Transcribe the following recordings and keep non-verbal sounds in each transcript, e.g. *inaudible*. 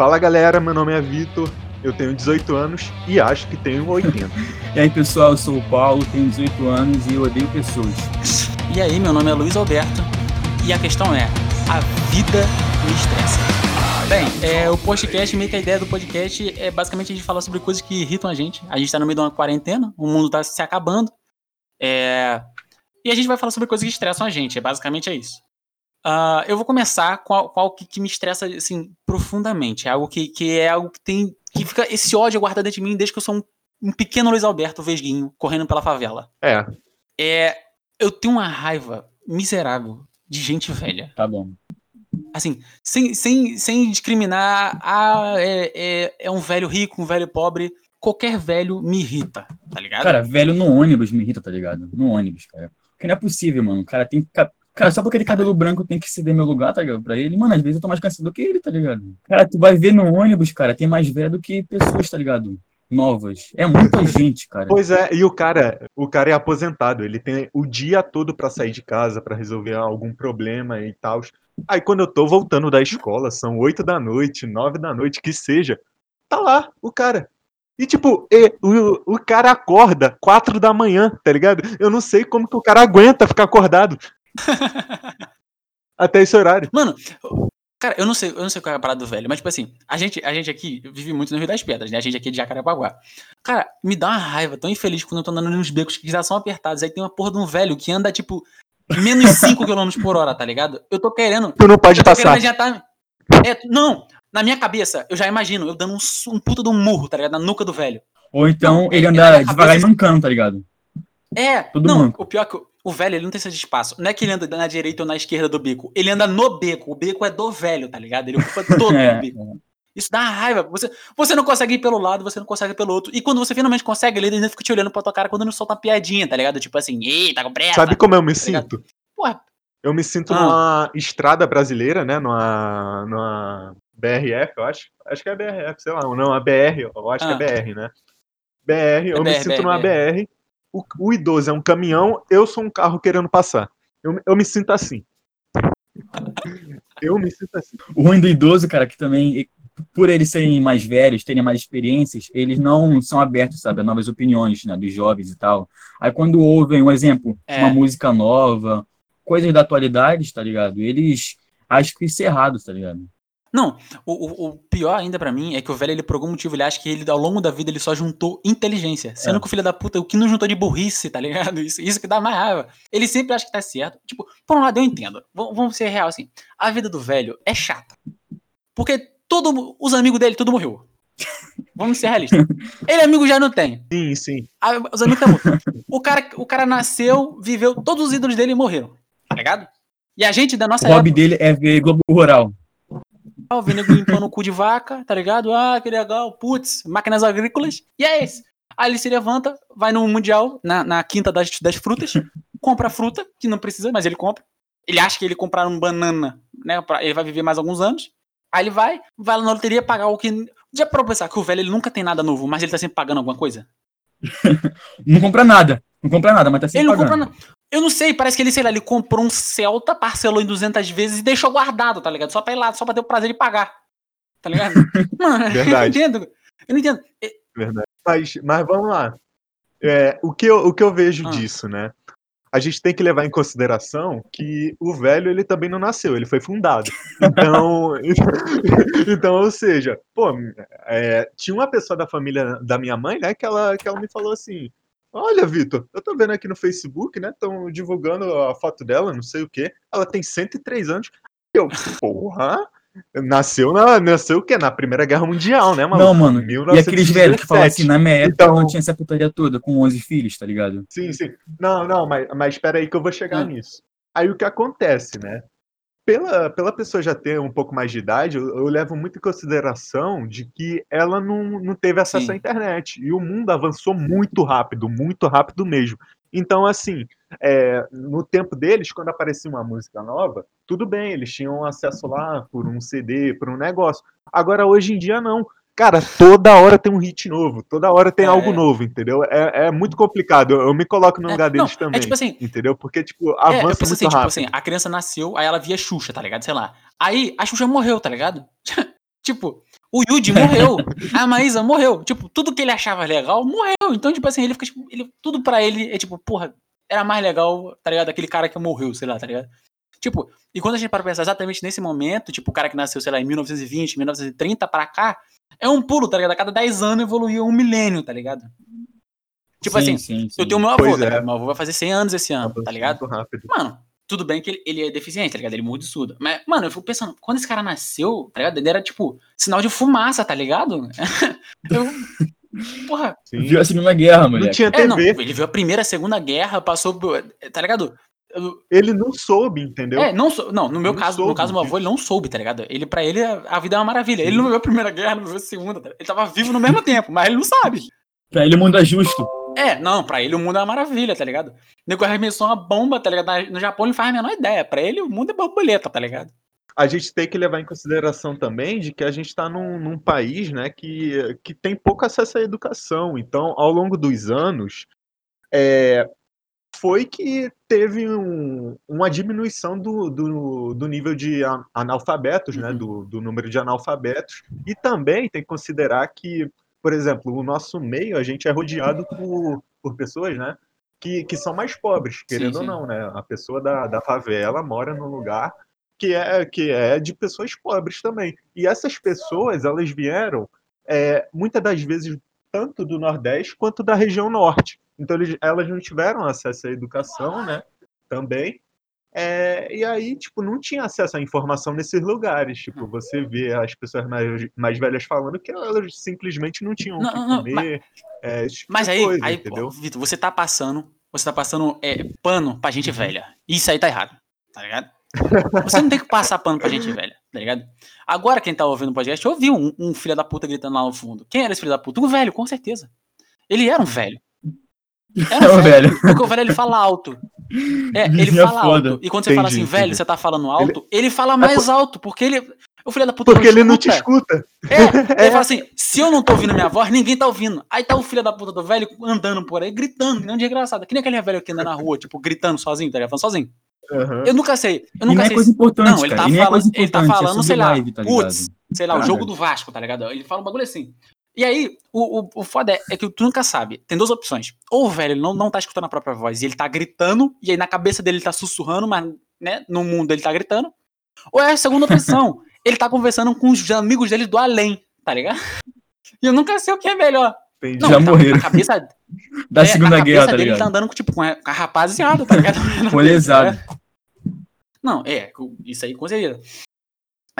Fala galera, meu nome é Vitor, eu tenho 18 anos e acho que tenho 80. *laughs* e aí pessoal, eu sou o Paulo, tenho 18 anos e odeio pessoas. E aí, meu nome é Luiz Alberto e a questão é: a vida me estressa. Bem, é, o podcast, meio que a ideia do podcast é basicamente a gente falar sobre coisas que irritam a gente. A gente tá no meio de uma quarentena, o mundo tá se acabando. É, e a gente vai falar sobre coisas que estressam a gente. É basicamente é isso. Uh, eu vou começar com algo que, que, me estressa assim profundamente. É algo que, que é algo que tem que fica esse ódio guardado dentro de mim desde que eu sou um, um pequeno Luiz Alberto Vesguinho correndo pela favela. É. É, eu tenho uma raiva miserável de gente velha. Tá bom assim, sem, sem, sem discriminar, ah, é, é, é, um velho rico, um velho pobre. Qualquer velho me irrita, tá ligado? Cara, velho no ônibus me irrita, tá ligado? No ônibus, cara. Porque não é possível, mano. O cara tem que. Cara, só porque ele cabelo branco tem que ceder meu lugar, tá ligado? Pra ele, mano, às vezes eu tô mais cansado do que ele, tá ligado? Cara, tu vai ver no ônibus, cara, tem mais velho do que pessoas, tá ligado? novas. É muita gente, cara. Pois é, e o cara, o cara é aposentado, ele tem o dia todo para sair de casa, para resolver algum problema e tal. Aí quando eu tô voltando da escola, são oito da noite, nove da noite, que seja, tá lá o cara. E tipo, e, o, o cara acorda quatro da manhã, tá ligado? Eu não sei como que o cara aguenta ficar acordado. *laughs* Até esse horário. Mano, cara, eu não sei, eu não sei qual é a parada do velho, mas tipo assim, a gente, a gente aqui vive muito no Rio das Pedras, né? A gente aqui é de Jacarepaguá. Cara, me dá uma raiva tão infeliz quando eu tô andando nos becos que já são apertados. Aí tem uma porra de um velho que anda, tipo, menos *laughs* 5 km por hora, tá ligado? Eu tô querendo. Tu não pode passar. Tá... É, não, na minha cabeça, eu já imagino eu dando um, um puta de um murro, tá ligado? Na nuca do velho. Ou então não, ele anda devagar e mancando, tá ligado? É, Tudo não, manco. o pior é que o velho ele não tem esse espaço. Não é que ele anda na direita ou na esquerda do beco. Ele anda no beco. O beco é do velho, tá ligado? Ele ocupa todo *laughs* é, o beco. Isso dá raiva. Você, você não consegue ir pelo lado, você não consegue ir pelo outro. E quando você finalmente consegue, ele ainda fica te olhando pra tua cara quando não solta uma piadinha, tá ligado? Tipo assim, ei, tá com pressa. Sabe como eu me tá sinto? Porra. Eu me sinto ah. numa estrada brasileira, né? Numa, numa BRF, eu acho. Acho que é BRF, sei lá. Não, a BR, eu acho ah. que é ah. BR, né? BR, eu é me BR, sinto BR, numa BR. O, o idoso é um caminhão, eu sou um carro querendo passar. Eu, eu me sinto assim. eu me sinto assim. O ruim do idoso, cara, que também por eles serem mais velhos, terem mais experiências, eles não são abertos, sabe, a novas opiniões, né, dos jovens e tal. Aí quando ouvem, um exemplo, é. uma música nova, coisas da atualidade, tá ligado? Eles acham que isso é errado, tá ligado? Não, o, o, pior ainda para mim é que o velho, ele por algum motivo, ele acha que ele, ao longo da vida, ele só juntou inteligência. Sendo é. que o filho da puta, o que não juntou de burrice, tá ligado? *laughs* Isso, isso que dá mais raiva. Ele sempre acha que tá certo. Tipo, por um lado eu entendo. V vamos ser real assim. A vida do velho é chata. Porque todo, os amigos dele, tudo morreu. *laughs* Vamos ser realistas. Ele amigo já não tem. Sim, sim. Os amigos estão O cara, o cara nasceu, viveu, todos os ídolos dele morreram. Tá ligado? E a gente da nossa O hobby época, dele é ver Globo Rural. O nego limpando o cu de vaca, tá ligado? Ah, que legal. Putz, máquinas agrícolas. E é esse. Aí ele se levanta, vai no Mundial, na, na quinta das, das frutas, *laughs* compra fruta, que não precisa, mas ele compra. Ele acha que ele comprar um banana, né? Pra, ele vai viver mais alguns anos. Aí ele vai, vai lá na loteria pagar o que. Já pra pensar que o velho ele nunca tem nada novo, mas ele tá sempre pagando alguma coisa? *laughs* não compra nada. Não compra nada, mas tá sempre ele pagando. Não compra Eu não sei, parece que ele, sei lá, ele comprou um Celta, parcelou em 200 vezes e deixou guardado, tá ligado? Só pra ir lá, só pra ter o prazer de pagar. Tá ligado? *laughs* Mano, Verdade. eu não entendo. Eu não entendo. Verdade. Mas, mas vamos lá. É, o, que eu, o que eu vejo ah. disso, né? a gente tem que levar em consideração que o velho ele também não nasceu, ele foi fundado. Então, *laughs* então ou seja, pô, é, tinha uma pessoa da família da minha mãe, né, que ela, que ela me falou assim: Olha, Vitor, eu tô vendo aqui no Facebook, né? Estão divulgando a foto dela, não sei o quê. Ela tem 103 anos. Eu, porra, Nasceu na. Nasceu o quê? Na Primeira Guerra Mundial, né, mano? Não, mano. E aqueles velhos que falam assim, na minha época então... não tinha essa putaria toda, com 11 filhos, tá ligado? Sim, sim. Não, não, mas, mas espera aí que eu vou chegar hum. nisso. Aí o que acontece, né? Pela, pela pessoa já ter um pouco mais de idade, eu, eu levo muito em consideração de que ela não, não teve acesso sim. à internet. E o mundo avançou muito rápido, muito rápido mesmo. Então, assim, é, no tempo deles, quando aparecia uma música nova, tudo bem, eles tinham acesso lá por um CD, por um negócio. Agora, hoje em dia, não. Cara, toda hora tem um hit novo, toda hora tem é... algo novo, entendeu? É, é muito complicado. Eu, eu, me coloco no é, lugar é, deles não, também. É tipo assim, entendeu? Porque, tipo, é, avança muito assim, rápido. Tipo assim, a criança nasceu, aí ela via Xuxa, tá ligado? Sei lá. Aí a Xuxa morreu, tá ligado? *laughs* tipo, O Yuji morreu. *laughs* A Maísa morreu. Tipo, tudo que ele achava legal morreu. Então, tipo assim, ele fica, tipo, ele, tudo pra ele é tipo, porra, era mais legal, tá ligado? Aquele cara que morreu, sei lá, tá ligado? Tipo, e quando a gente para pensar exatamente nesse momento, tipo, o cara que nasceu, sei lá, em 1920, 1930 pra cá, é um pulo, tá ligado? A cada 10 anos evoluiu um milênio, tá ligado? Tipo sim, assim, sim, sim. eu tenho meu avô, tá é. Meu avô vai fazer 100 anos esse ano, tá ligado? Mano, tudo bem que ele, ele, é deficiente, tá ligado? Ele muda e surdo. Mas, mano, eu fico pensando, quando esse cara nasceu, tá ligado? Ele era, tipo, sinal de fumaça, tá ligado? *laughs* eu, porra. Sim. Viu a Segunda Guerra, mano. Não tinha TV. É, não, ele viu a Primeira, a Segunda Guerra, passou, tá ligado? Ele não soube, entendeu? É, não, sou, não no meu não caso, soube, no caso do meu avô, ele não soube, tá ligado? Ele, pra ele, a vida é uma maravilha. Ele não viu a Primeira Guerra, não viu a Segunda, tá ele tava vivo no mesmo tempo, mas ele não sabe. Pra ele o mundo é justo. É, não, pra ele o mundo é uma maravilha, tá ligado? O nego arremessou uma bomba, tá ligado? No Japão ele faz a menor ideia. Pra ele o mundo é borboleta, tá ligado? A gente tem que levar em consideração também de que a gente está num, num, país né, que, que tem pouco acesso à educação. Então, ao longo dos anos, é, foi que teve um, uma diminuição do, do, do, nível de analfabetos, né, uhum. né, do, do número de analfabetos. E também tem que considerar que, por exemplo, o nosso meio, a gente é rodeado por, por pessoas, né, que, que são mais pobres, querendo sim, sim. ou não, né? A pessoa da, da favela mora num lugar que é, que é de pessoas pobres também. E essas pessoas, elas vieram, é, muitas das vezes, tanto do Nordeste quanto da região Norte. Então eles, elas não tiveram acesso à educação, né? Também. É, e aí, tipo, não tinha acesso à informação nesses lugares. Tipo, você vê as pessoas mais, mais velhas falando que elas simplesmente não tinham o que comer. Mas, é, tipo mas aí, coisa, aí pô, Vitor, você tá passando, você tá passando é, pano pra gente velha. Isso aí tá errado, tá ligado? Você não tem que passar pano pra gente velha, tá ligado? Agora quem tá ouvindo o podcast ouviu um, um filho da puta gritando lá no fundo. Quem era esse filho da puta? Um velho, com certeza. Ele era um velho. Era é um velho. velho. Porque o velho ele fala alto. É, ele fala foda. alto. E quando você entendi, fala assim, velho, você tá falando alto, ele, ele fala é mais é alto, porque ele. O filho da puta Porque não ele não te escuta. É, é, ele *laughs* fala assim: se eu não tô ouvindo minha voz, ninguém tá ouvindo. Aí tá o filho da puta do velho andando por aí, gritando, que nem um desgraçado. Que nem aquele velho que anda na rua, tipo, gritando sozinho, tá ligado? Falando sozinho. Uhum. Eu nunca sei. Eu nunca e não sei. É coisa importante, não, ele tá, é falando, é ele tá falando, sei lá, live, tá putz, sei lá, o jogo do Vasco, tá ligado? Ele fala um bagulho assim. E aí, o, o, o foda é, é, que tu nunca sabe. Tem duas opções. Ou o velho não, não tá escutando a própria voz e ele tá gritando, e aí na cabeça dele ele tá sussurrando, mas né, no mundo ele tá gritando. Ou é a segunda opção. *laughs* ele tá conversando com os amigos dele do além, tá ligado? E eu nunca sei o que é melhor. Entendi. Não, Já tá, morreram. cabeça, *laughs* da é, Segunda Guerra, tá dele, ligado? Ele tá andando com, tipo, com a rapaziada, tá ligado? *laughs* Molezado. Não, é, isso aí com certeza.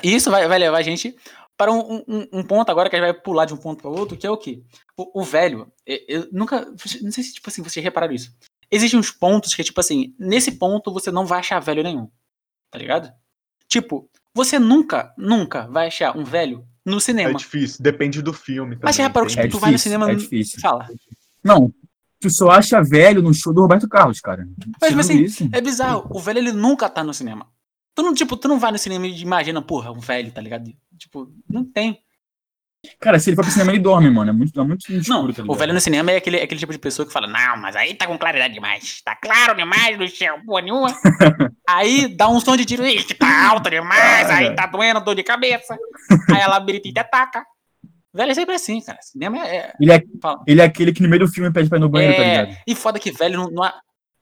E isso vai, vai levar a gente para um, um, um, ponto agora que a gente vai pular de um ponto para outro, que é o quê? O, o velho, eu nunca. Não sei se, tipo assim, vocês repararam isso. Existem uns pontos que, tipo assim, nesse ponto você não vai achar velho nenhum. Tá ligado? Tipo, você nunca, nunca vai achar um velho no cinema. É difícil, depende do filme. Também, Mas você reparou que tipo, é tu difícil, vai no cinema. É difícil. Fala. Não, tu só acha velho no show do Roberto Carlos, cara. Mas, tipo assim, isso. é bizarro. O velho, ele nunca tá no cinema. Tu não, tipo, tu não vai no cinema e imagina, porra, um velho, tá ligado? Tipo, não tem. Cara, se ele for pro cinema, ele dorme, mano. É muito, é muito escuro, não, tá O velho no cinema é aquele, é aquele tipo de pessoa que fala, não, mas aí tá com claridade demais. Tá claro demais no céu, porra nenhuma. *laughs* aí dá um som de tiro, que tá alto demais, aí tá doendo, dor de cabeça. *laughs* Aí a labirintite ataca. Velho é sempre assim, cara. Cinema é. Ele é, ele é aquele que no meio do filme pede pra ir no banheiro, tá é, tá ligado? E foda que velho não, não,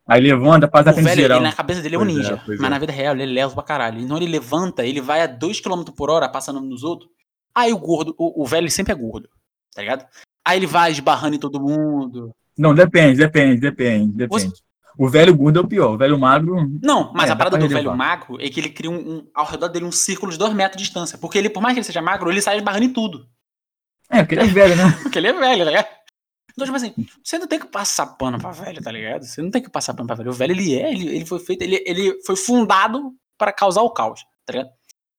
Aí levanta, passa a velho, ele, na cabeça dele é um pois ninja. É, mas é. na vida real, ele leva pra caralho. Então ele levanta, ele vai a 2km por hora, passando nos outros. Aí o gordo, o, o velho sempre é gordo, tá ligado? Aí ele vai esbarrando em todo mundo. Não, depende, depende, depende, depende. Você... O velho gordo é o pior, o velho magro. Não, mas é, a parada do velho magro é que ele cria um, um, ao redor dele um círculo de dois metros de distância. Porque ele, por mais que ele seja magro, ele sai esbarrando em tudo. É, porque ele é velho, né? *laughs* porque ele é velho, tá ligado? Então, tipo assim, você não tem que passar pano pra velho, tá ligado? Você não tem que passar pano pra velho. O velho, ele é, ele, ele foi feito, ele, ele foi fundado para causar o caos, tá ligado?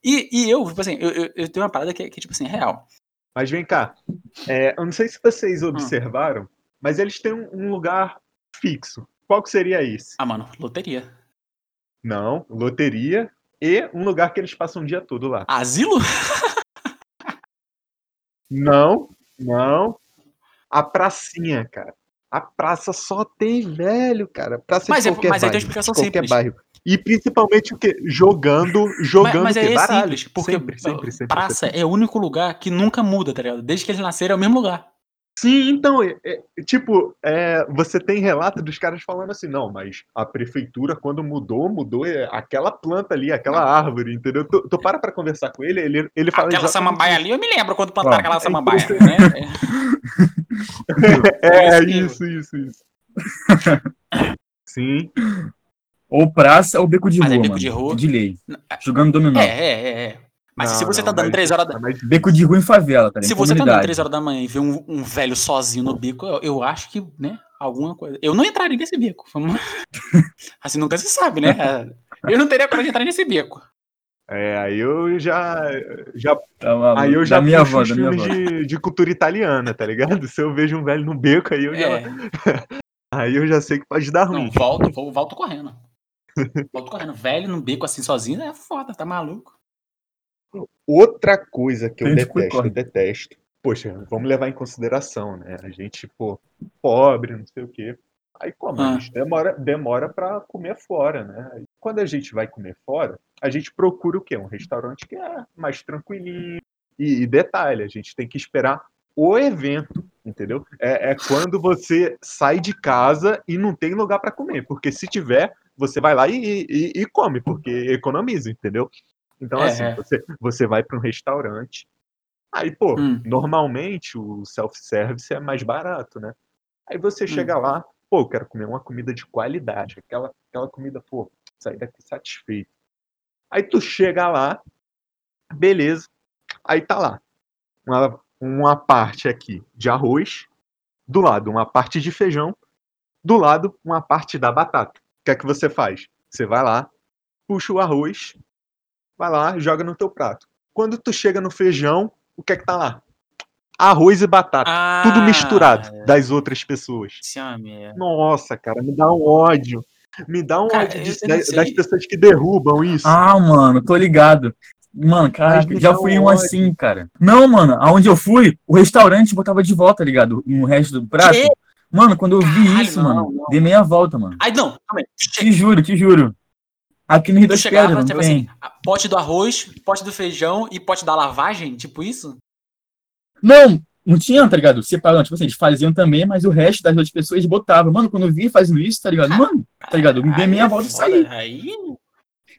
E, e eu, tipo assim, eu, eu, eu tenho uma parada que, que tipo assim, é real. Mas vem cá, é, eu não sei se vocês hum. observaram, hum. mas eles têm um lugar fixo. Qual que seria esse? Ah, mano, loteria. Não, loteria e um lugar que eles passam o dia todo lá. Asilo? *laughs* não, não a pracinha, cara. A praça só tem velho, cara. Praça mas, de é, qualquer é, mas bairro, aí tem uma explicação qualquer simples. bairro. E principalmente o quê? Jogando, jogando mas, mas é Baralho. simples, porque sempre, sempre, sempre, praça é o único lugar que nunca muda, tá ligado? Desde que eles nasceram é o mesmo lugar. Sim, então, é- é- tipo, é, você tem relato dos caras falando assim, não, mas a prefeitura, quando mudou, mudou é, aquela planta ali, aquela árvore, entendeu? Tu, tu para pra conversar com ele, ele, ele fala Aquela exatamente samambaia ali, eu me lembro quando plantaram Ó, aquela é samambaia, né? *laughs* É, É isso isso, isso, isso. *laughs* Sim, Ou praça ou beco de Mas é beco mano. de rua. De lei. Jogando dominó. É, é, é, é. Mas Não, se você não, tá andando mas- 3 horas da... mas Beco de rua em favela, tá ligado? Se você tá andando comunidade. 3 horas da manhã e vê um, um velho sozinho no bico, eu, eu acho que, né, alguma coisa. Eu não entraria nesse bico. *laughs* Assim, nunca se sabe, né? Eu não teria coragem de entrar nesse bico. É, aí eu já, já Tá aí eu já da minha avó, os da minha filmes de, de cultura italiana, tá ligado? Se eu vejo um velho no beco, aí eu já, É, *laughs* aí eu já sei que pode dar ruim. não, volto, volto correndo. Volto correndo. Velho no bico assim sozinho é foda, tá maluco? Outra coisa que eu detesto, eu detesto. Poxa, vamos levar em consideração, né? A gente, pô, pobre, não sei o quê. Aí como? Ah. A gente demora, demora para comer fora, né? Quando a gente vai comer fora, a gente procura o quê? Um restaurante que é mais tranquilinho. E, e detalhe, a gente tem que esperar o evento, entendeu? É, é quando você sai de casa e não tem lugar para comer, porque se tiver, você vai lá e, e- e come, porque economiza, entendeu? Então, É, assim, é. você, você vai para um restaurante, aí, pô, Hum. normalmente o self-service é mais barato, né? Aí você Hum. chega lá, pô, eu quero comer uma comida de qualidade, aquela, aquela comida, pô, sair daqui satisfeito. Aí tu chega lá, beleza, aí tá lá, uma, uma parte aqui de arroz, do lado uma parte de feijão, do lado uma parte da batata. O que é que você faz? Você vai lá, puxa o arroz, vai lá, joga no teu prato. Quando tu chega no feijão, o que é que tá lá? Arroz e batata. Ah, Tudo misturado das outras pessoas. É. Nossa, cara, me dá um ódio. Me dá um Cara, ódio não das, das pessoas que derrubam isso. Ah, mano, tô ligado. Mano, caraca, me já fui um ódio. assim, cara. Não, mano, aonde eu fui, o restaurante botava de volta, tá ligado? No resto do prato. Quê? Mano, quando eu vi Caralho, isso, não, mano, não. dei meia volta, mano. Aí não, calma aí. Te juro, te juro. Aqui no Rio Tu das chegava, Pedras, não tipo tem. assim, pote do arroz, pote do feijão e pote da lavagem, tipo isso? Não, não tinha, tá ligado? Separando, tipo assim, eles faziam também, mas o resto das outras pessoas botavam. Mano, quando eu vi fazendo isso, tá ligado? Mano, tá ligado? Eu me dei meia é volta e foda, saí. Aí,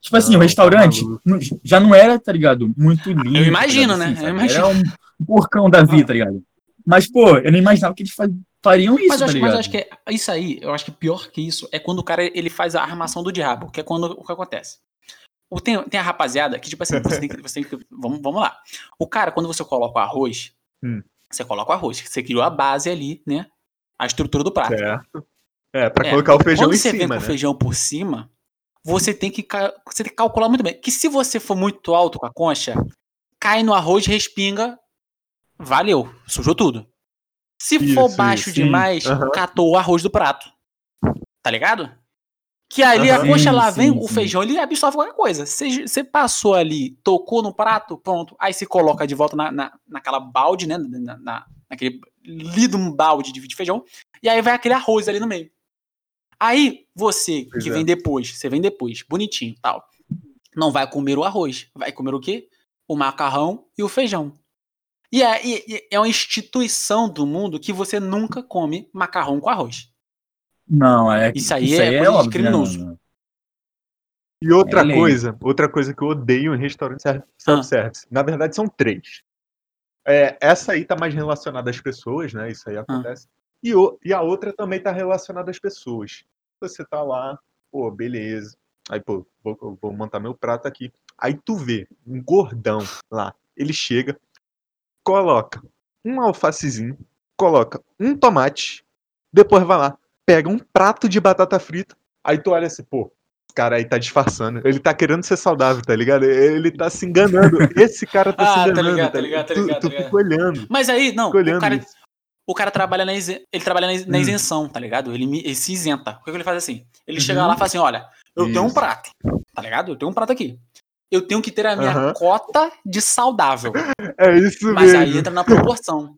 Tipo assim, Não, o tá restaurante não- já não era, tá ligado? Muito lindo. Eu imagino, tá ligado? né? Assim, Eu imagino. Era um porcão da vida, tá ligado? Mas, pô, eu não imaginava que eles fa- fariam isso, mas, eu tá acho, ligado? mas eu acho que é, isso aí, eu acho que pior que isso é quando o cara ele faz a armação do diabo, que é quando o que acontece. O, tem, tem a rapaziada que, tipo assim, você tem que. Você tem que vamos, vamos lá. O cara, quando você coloca o arroz, Hum. você coloca o arroz, você criou a base ali, né? A estrutura do prato. Certo. É, pra É, colocar o feijão Quando em você vem cima, com né? o feijão por cima, você tem que você tem que calcular muito bem. Que se você for muito alto com a concha, cai no arroz, respinga, valeu, sujou tudo. Se for Isso, baixo isso, demais, Aham. catou o arroz do prato. Tá ligado? Que ali Aham. a Sim, lá vem, sim, o sim. feijão ele absorve qualquer coisa. Você passou ali, tocou no prato, pronto. Aí você coloca de volta na, na, naquela balde, né? Na, na- naquele lido um balde de feijão. E aí vai aquele arroz ali no meio. Aí você que é. vem depois, você vem depois, bonitinho tal. Não vai comer o arroz. Vai comer o quê? O macarrão e o feijão. E é, e- é uma instituição do mundo que você nunca come macarrão com arroz. Não, é. Isso aí é coisa de óbvio, né, criminoso. E outra É coisa, outra coisa que eu odeio em restaurante Ah. ser- self-service. Na verdade, são três. É, essa aí tá mais relacionada às pessoas, né? Isso aí Ah. acontece. E, o- e a outra também tá relacionada às pessoas. Você tá lá, pô, beleza. Aí, pô, vou, vou montar meu prato aqui. Aí tu vê um gordão lá. Ele chega, coloca um alfacezinho, coloca um tomate, depois vai lá, pega um prato de batata frita. Aí tu olha assim, pô, esse cara aí tá disfarçando. Ele tá querendo ser saudável, tá ligado? Ele tá se enganando. *laughs* Esse cara tá Ah, se tá enganando. ligado, tá ligado, tá Tu- ligado, Tu, tá ligado. fica olhando. Mas aí, não, olhando o cara, isso. o cara trabalha na, isen- ele trabalha na, Hum. isenção, tá ligado? Ele, ele se isenta. O que, que ele faz assim? Ele Uhum. chega lá e fala assim: olha, eu tenho um Isso. prato, tá ligado? Eu tenho um prato aqui. Eu tenho que ter a minha Aham. cota de saudável. É isso Mas mesmo. aí entra na proporção.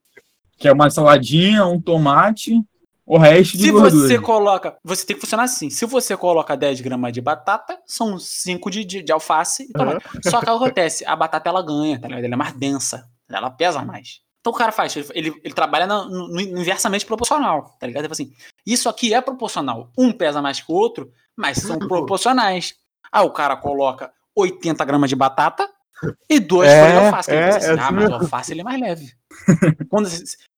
Que é uma saladinha, um tomate, o resto de Se gordura. você coloca. Você tem que funcionar assim. Se você coloca 10 gramas de batata, são 5 de, de, de alface. e toma. Só que o que acontece? A batata ela ganha, tá ligado? Ela é mais densa. Ela pesa mais. Então o cara faz, ele, ele trabalha no, no- no inversamente proporcional, tá ligado? Tipo assim, isso aqui é proporcional. Um pesa mais que o outro, mas são proporcionais. Aí o cara coloca 80 gramas de batata e duas É, folhas de alface. Ele é, pensa assim, é ah, assim mas o alface ele é mais leve. *laughs* Quando,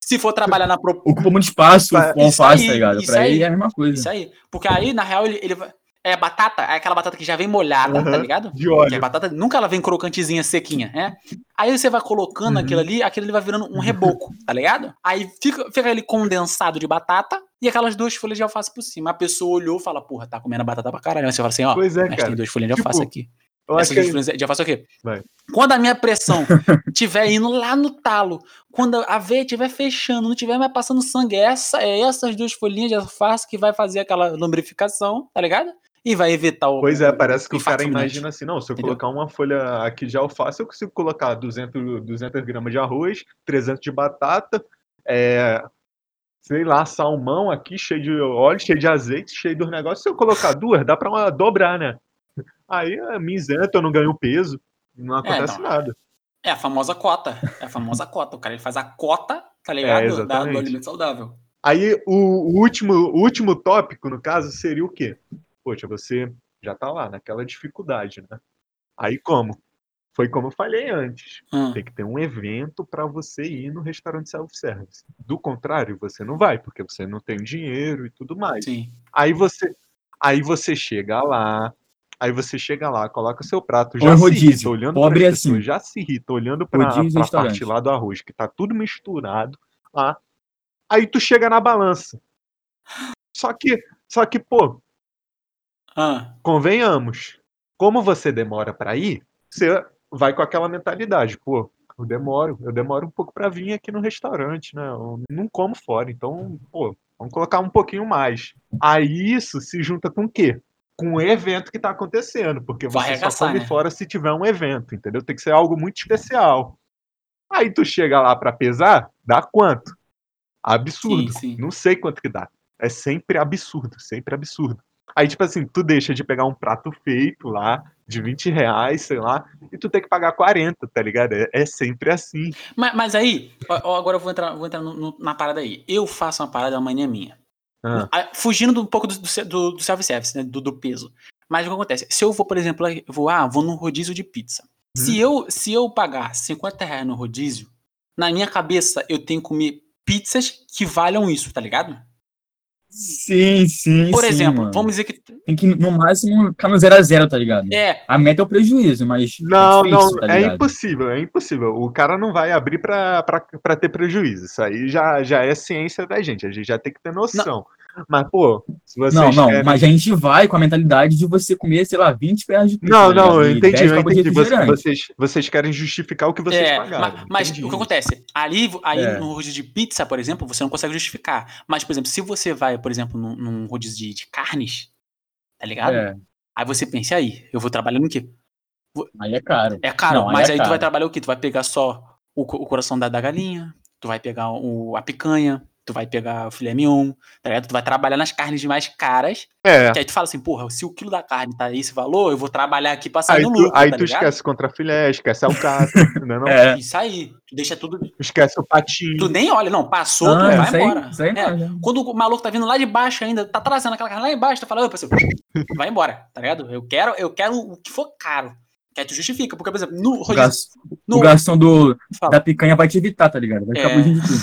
se, for trabalhar na pro, Ocupa muito espaço com alface, aí, tá ligado? Pra aí. ele é a mesma coisa. Isso aí. Porque aí, na real, ele, ele vai. É batata, é aquela batata que já vem molhada, tá Aham, ligado? de Que a óleo. batata nunca ela vem crocantezinha, sequinha, né? Aí você vai colocando Uhum. aquilo ali, aquilo ali vai virando um reboco, tá ligado? Aí fica, fica ali condensado de batata e aquelas duas folhas de alface por cima. A pessoa olhou e fala, porra, tá comendo batata pra caralho. Aí você fala assim, ó, Pois é, mas cara. tem duas folhinhas de Tipo, alface aqui. Eu acho Essas que duas folhinhas de alface é o quê? Vai. Quando a minha pressão *laughs* tiver indo lá no talo, quando a veia estiver fechando, não tiver mais passando sangue, é essa, é essas duas folhinhas de alface que vai fazer aquela lubrificação, tá ligado? E vai evitar o. Pois é, parece que o cara imagina assim, não, se eu Entendeu? colocar uma folha aqui de alface, eu consigo colocar 200, 200 gramas de arroz, 300 de batata, é, sei lá, salmão aqui, cheio de óleo, cheio de azeite, cheio dos negócios. Se eu colocar duas, dá pra uma- dobrar, né? Aí é me isento, eu não ganho peso, não acontece não. nada. É a famosa cota. É a famosa cota. O cara ele faz a cota, tá ligado? da, do alimento saudável. Aí o, o último, o último tópico, no caso, seria o quê? Poxa, você já tá lá, naquela dificuldade, né? Aí como? Foi como eu falei antes. Hum. Tem que ter um evento para você ir no restaurante self-service. Do contrário, você não vai, porque você não tem dinheiro e tudo mais. Sim. Aí você, aí você chega lá, aí você chega lá, coloca o seu prato, Ou já em se rodízio. irrita olhando Pobre pras é assim. pessoas, já se irrita olhando pra restaurante. parte lá do arroz, que tá tudo misturado lá. Aí tu chega na balança. Só que, só que, pô, Ah, convenhamos, como você demora pra ir, você vai com aquela mentalidade, pô, eu demoro, eu demoro um pouco pra vir aqui no restaurante, né? Eu não como fora, então, pô, vamos colocar um pouquinho mais. Aí isso se junta com o quê? Com o evento que tá acontecendo, porque Vai você só arregaçar, come né? fora se tiver um evento, entendeu? Tem que ser algo muito especial. Aí tu chega lá pra pesar, dá quanto? Absurdo. Sim, sim. Não sei quanto que dá. É sempre absurdo, sempre absurdo. Aí, tipo assim, tu deixa de pegar um prato feito lá, de 20 reais, sei lá, e tu tem que pagar 40, tá ligado? É, é sempre assim. mas, mas aí, ó, agora eu vou entrar, vou entrar no- no- na parada aí. Eu faço uma parada, uma mania minha. Ah, Fugindo do- um pouco do, do, do self-service, né? Do, do peso. Mas o que acontece? Se eu vou, por exemplo, vou, ah, vou num rodízio de pizza. Se, eu, se eu pagar 50 reais no rodízio, na minha cabeça eu tenho que comer pizzas que valham isso, tá ligado? Sim, sim. Por sim, exemplo, mano. vamos dizer que. Tem que, no máximo, ficar no 0x0, tá ligado? É, A meta é o prejuízo, mas. Não, é difícil, não, tá é impossível, é impossível. O cara não vai abrir pra, pra, pra ter prejuízo. Isso aí já, já é ciência da gente, a gente já tem que ter noção. Mas, pô, se vocês Não, não, querem... mas a gente vai com a mentalidade de você comer, sei lá, 20 pernas de pizza. Não, tá não, eu entendi, 10 eu entendi. Vocês, vocês, querem justificar o que vocês é, pagaram. ma- mas, entendi o que acontece? Ali, aí É. no rodízio de pizza, por exemplo, você não consegue justificar. Mas, por exemplo, se você vai, por exemplo, num, num rodízio de, de carnes, tá ligado? É, Aí você pensa, aí, eu vou trabalhar no quê? aí é caro. É caro, Não, aí mas é aí tu caro. vai trabalhar o quê? Tu vai pegar só o, o coração da, da galinha, tu vai pegar o, a picanha, tu vai pegar o filé mignon, tá ligado? Tu vai trabalhar nas carnes mais caras, É, que aí tu fala assim, porra, se o quilo da carne tá esse valor, eu vou trabalhar aqui pra sair aí no tu, lucro, aí tá tu ligado? esquece contra filé, esquece alcatra, *laughs* né, não? É. Isso aí, tu deixa tudo... esquece o patinho. Tu nem olha, não, passou, tu vai isso aí- embora. isso aí É, não. Quando o maluco tá vindo lá de baixo ainda, tá trazendo aquela carne lá embaixo, tu fala, ô, parceiro, *laughs* vai embora, tá ligado? Eu quero, eu quero o que for caro. Que aí tu justifica, porque, por exemplo, no O, rodízio... gas- No, o garçom do, fala. da picanha vai te evitar, tá ligado? Vai ficar É. de tudo.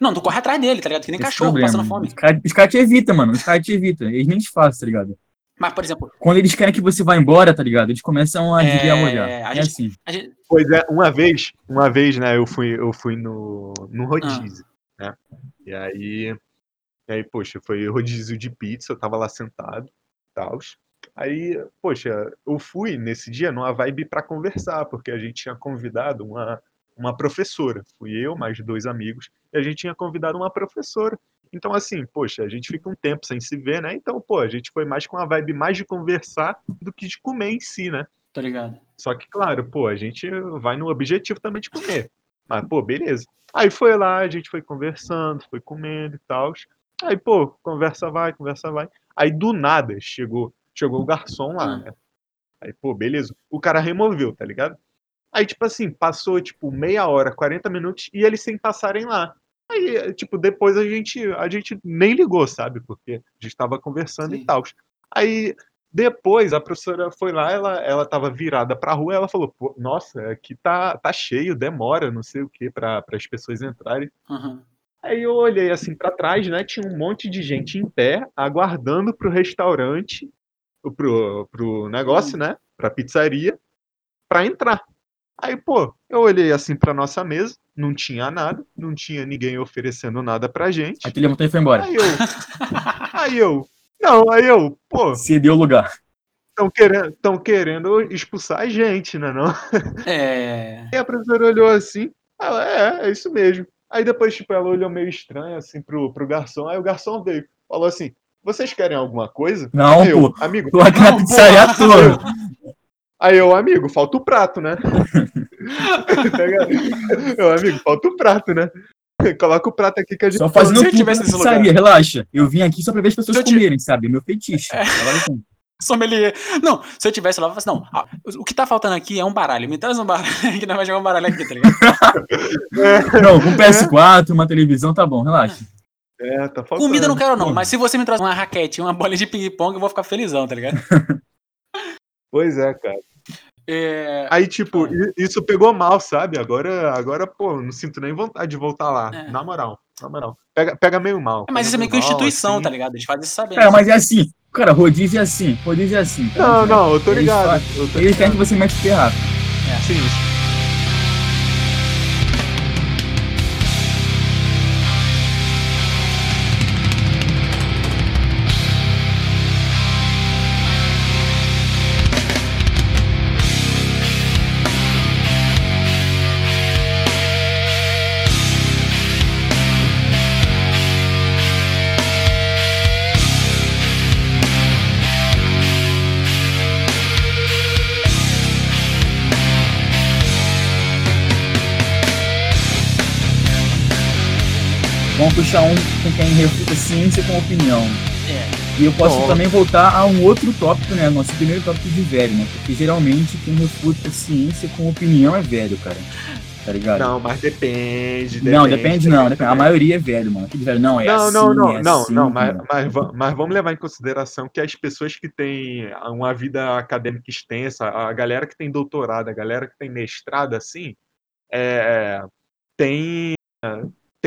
Não, tu corre atrás dele, tá ligado? Que nem Esse cachorro problema. passando fome. Os caras os caras te evitam, mano. Os caras te evitam. Eles nem te fazem, tá ligado? Mas, por exemplo, Quando eles querem que você vá embora, tá ligado? Eles começam a É, olhar. a É gente- assim. a gente, Pois é, uma vez, uma vez, né, eu fui, eu fui no, no rodízio, né? E aí, e aí, poxa, foi rodízio de pizza, eu tava lá sentado, tal. Aí, poxa, eu fui nesse dia numa vibe pra conversar, porque a gente tinha convidado uma, uma professora. Fui eu, mais dois amigos, a gente tinha convidado uma professora. Então, assim, poxa, a gente fica um tempo sem se ver, né? Então, pô, a gente foi mais com uma vibe mais de conversar do que de comer em si, né? tô ligado. Só que, claro, pô, a gente vai no objetivo também de comer. Mas, pô, beleza. Aí foi lá, a gente foi conversando, foi comendo e tal. Aí, pô, conversa vai, conversa vai. Aí do nada chegou, chegou o garçom lá, Ah. né? Aí, pô, beleza. O cara removeu, tá ligado? Aí, tipo assim, passou, tipo, meia hora, 40 minutos, e eles sem passarem lá. Aí, tipo, depois a gente, a gente nem ligou, sabe? Porque a gente tava conversando Sim. e tal. Aí, depois, a professora foi lá, ela, ela tava virada pra rua, ela falou, pô, nossa, aqui tá, tá cheio, demora, não sei o que, para as pessoas entrarem. Uhum. Aí eu olhei assim pra trás, né? Tinha um monte de gente em pé, aguardando pro restaurante, pro, pro negócio, né? Pra pizzaria, pra entrar. Aí, pô, eu olhei assim pra nossa mesa, não tinha nada, não tinha ninguém oferecendo nada pra gente. Aí tu levantou e foi embora. Aí eu. Aí eu. Não, aí eu, pô, Cedeu o lugar. estão querendo, tão querendo expulsar a gente, né? Não? É. Aí *laughs* a professora olhou assim, ela, é, é isso mesmo. Aí depois, tipo, ela olhou meio estranho, assim, pro, pro garçom, aí o garçom veio, falou assim, vocês querem alguma coisa? Não, eu, pô. amigo, Tô aqui na Não, pizzaria à toa. *laughs* aí eu, amigo, falta o prato, né? *laughs* Eu, amigo, falta o prato, né? Coloca o prato aqui que a gente... Só fazendo Se eu tivesse nesse lugar. relaxa. Eu vim aqui só pra ver as pessoas comerem, sabe? Meu feitiço. Agora com- Sommelier. Não, se eu tivesse lá, eu falasse, não, ah, o que tá faltando aqui é um baralho. Me traz um baralho *laughs* que nós vamos jogar um baralho aqui, tá ligado? *laughs* Não, com PS4, uma televisão, tá bom, relaxa. É, tá faltando. Comida eu não quero não, mas se você me traz uma raquete e uma bolinha de ping-pong, eu vou ficar felizão, tá ligado? Pois é, cara. É... Aí, tipo, i- isso pegou mal, sabe? Agora, agora, pô, não sinto nem vontade de voltar lá. É. Na moral, na moral. Pega, pega meio mal. Mas pega isso é meio que instituição, assim. tá ligado? Eles fazem isso sabendo. Cara, mas é assim. Cara, rodízio é assim. Rodízio é assim. cara. Não, não, eu tô Eles ligado. fa- eu tô Eles querem que ligado. você mete o pé rápido. Sim, puxar um com quem refuta ciência com opinião. É. E eu posso Bom. também voltar a um outro tópico, né? Nosso primeiro tópico de velho, né? Porque geralmente quem refuta ciência com opinião é velho, cara. Tá ligado? Não, mas depende. não, depende, não. Depende. A maioria é velho, mano. Aquele velho, não, é Não, assim, não, não, é não, assim, não, mas, mas, mas vamos levar em consideração que as pessoas que têm uma vida acadêmica extensa, a galera que tem doutorado, a galera que tem mestrado, assim, é, tem,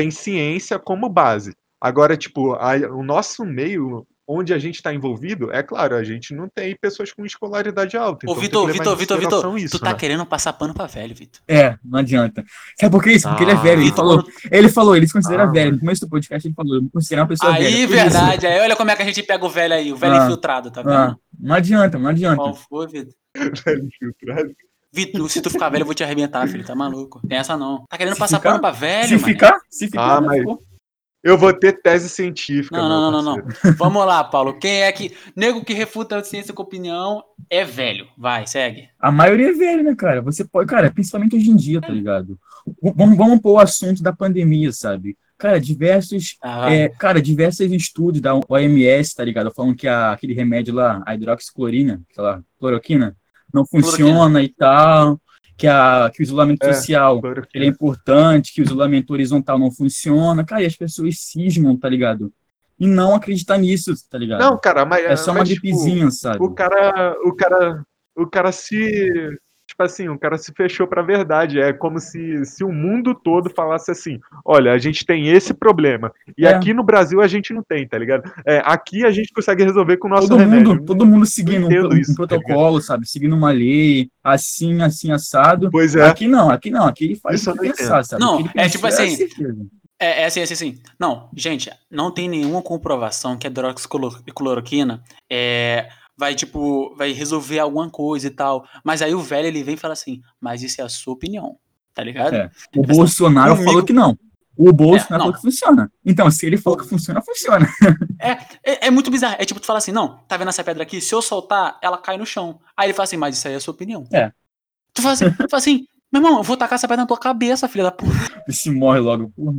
tem ciência como base. Agora, tipo, a- o nosso meio, onde a gente está envolvido, é claro, a gente não tem pessoas com escolaridade alta. Ô, então Vitor, Vitor, Vitor, Vitor, isso, tu tá né? querendo passar pano pra velho, Vitor. É, não adianta. Sabe por que isso? Porque ele é Ah, velho. Ele Vitor, falou, ele falou, ele se considera Ah, velho. No começo do podcast ele falou, eu me considero uma pessoa velha. Aí, Por isso. verdade. Aí, olha como é que a gente pega o velho aí, o velho Ah, infiltrado, tá vendo? Ah, não adianta, não adianta. Qual foi, Vitor? *laughs* Velho infiltrado. Vitor, se tu ficar velho, eu vou te arrebentar, filho. Tá maluco? Tem essa não. Tá querendo Se passar ficar- pano pra velho, se mano? ficar, se ficar, Ah, mas- pô. Eu vou ter tese científica. Não, não, não, não. Vamos lá, Paulo. Quem é que. Nego que refuta a ciência com opinião é velho. Vai, segue. A maioria é velho, né, cara? Você pode, cara, principalmente hoje em dia, tá ligado? Vamos, vamos pôr o assunto da pandemia, sabe? Cara, diversos, Ah, é, cara, diversos estudos da OMS, tá ligado? Falam que a- aquele remédio lá, a hidroxiclorina, aquela cloroquina, não funciona e tal, que, a, que o isolamento É. social ele é importante, que o isolamento horizontal não funciona. Cara, e as pessoas cismam, tá ligado? E não acreditar nisso, tá ligado? Não, cara, mas é só uma mas, tipo, gripezinha, sabe? o cara, o cara, o cara se, tipo assim, o cara se fechou pra verdade. É como se, se o mundo todo falasse assim: olha, a gente tem esse problema. E É. aqui no Brasil a gente não tem, tá ligado? É, aqui a gente consegue resolver com o nosso todo remédio. mundo, todo mundo seguindo um, um isso, tá protocolo, sabe? Seguindo uma lei, assim, assim, assado. Pois é. Aqui não, aqui não, aqui ele faz Isso pensar, sabe? Não, é tipo assim, certeza. É, é assim, assim, assim. Não, gente, não tem nenhuma comprovação que a hidroxicloroquina é, vai, tipo, vai resolver alguma coisa e tal. Mas aí o velho, ele vem e fala assim, mas isso é a sua opinião, tá ligado? É. O Bolsonaro comigo- falou que não. O Bolsonaro É, não. falou que funciona. Então, se ele falou que funciona, funciona. *laughs* É, é muito bizarro. É tipo, tu fala assim, não, tá vendo essa pedra aqui? Se eu soltar, ela cai no chão. Aí ele fala assim, mas isso aí é a sua opinião. É. Tu fala assim, tu fala assim meu irmão, eu vou tacar essa pedra na tua cabeça, filha da puta. *laughs* E se morre logo. Porra.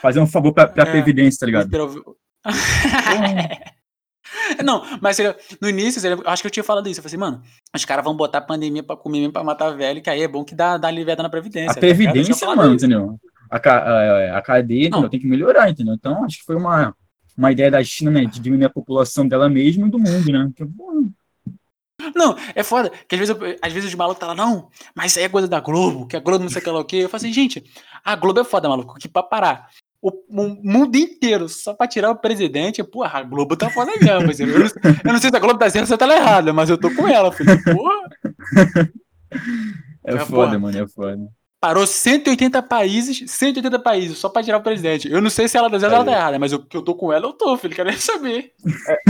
Fazer um favor pra, pra É. Previdência, tá ligado? Ouvir- *laughs* *laughs* Não, mas seria- no início, seria- eu acho que eu tinha falado isso. Eu falei assim, mano, os caras vão botar pandemia pra comer mesmo pra matar velho, que aí é bom que dá, dá aliviada na Previdência. A tá Previdência, mano, isso. entendeu? A, a, a cadeia entendeu? tem que melhorar, entendeu? Então, acho que foi uma, uma ideia da China, né? De diminuir a população dela mesma e do mundo, né? Não, é foda, que às vezes, eu- às vezes os malucos tá lá, não, mas isso aí é coisa da Globo, que a Globo não sei o que lá o quê. Eu falo assim, gente, a Globo é foda, maluco, que pra parar o, o mundo inteiro só pra tirar o presidente, porra, a Globo tá foda mesmo, mas eu, não, eu não sei se a Globo tá certa ou se ela tá errada, mas eu tô com ela, filho, porra. é É, foda, porra. mano, é foda. Parou 180 países, 180 países, só pra tirar o presidente. Eu não sei se ela tá certa ou ela tá errada, mas eu, que eu tô com ela, eu tô, filho, quero nem saber.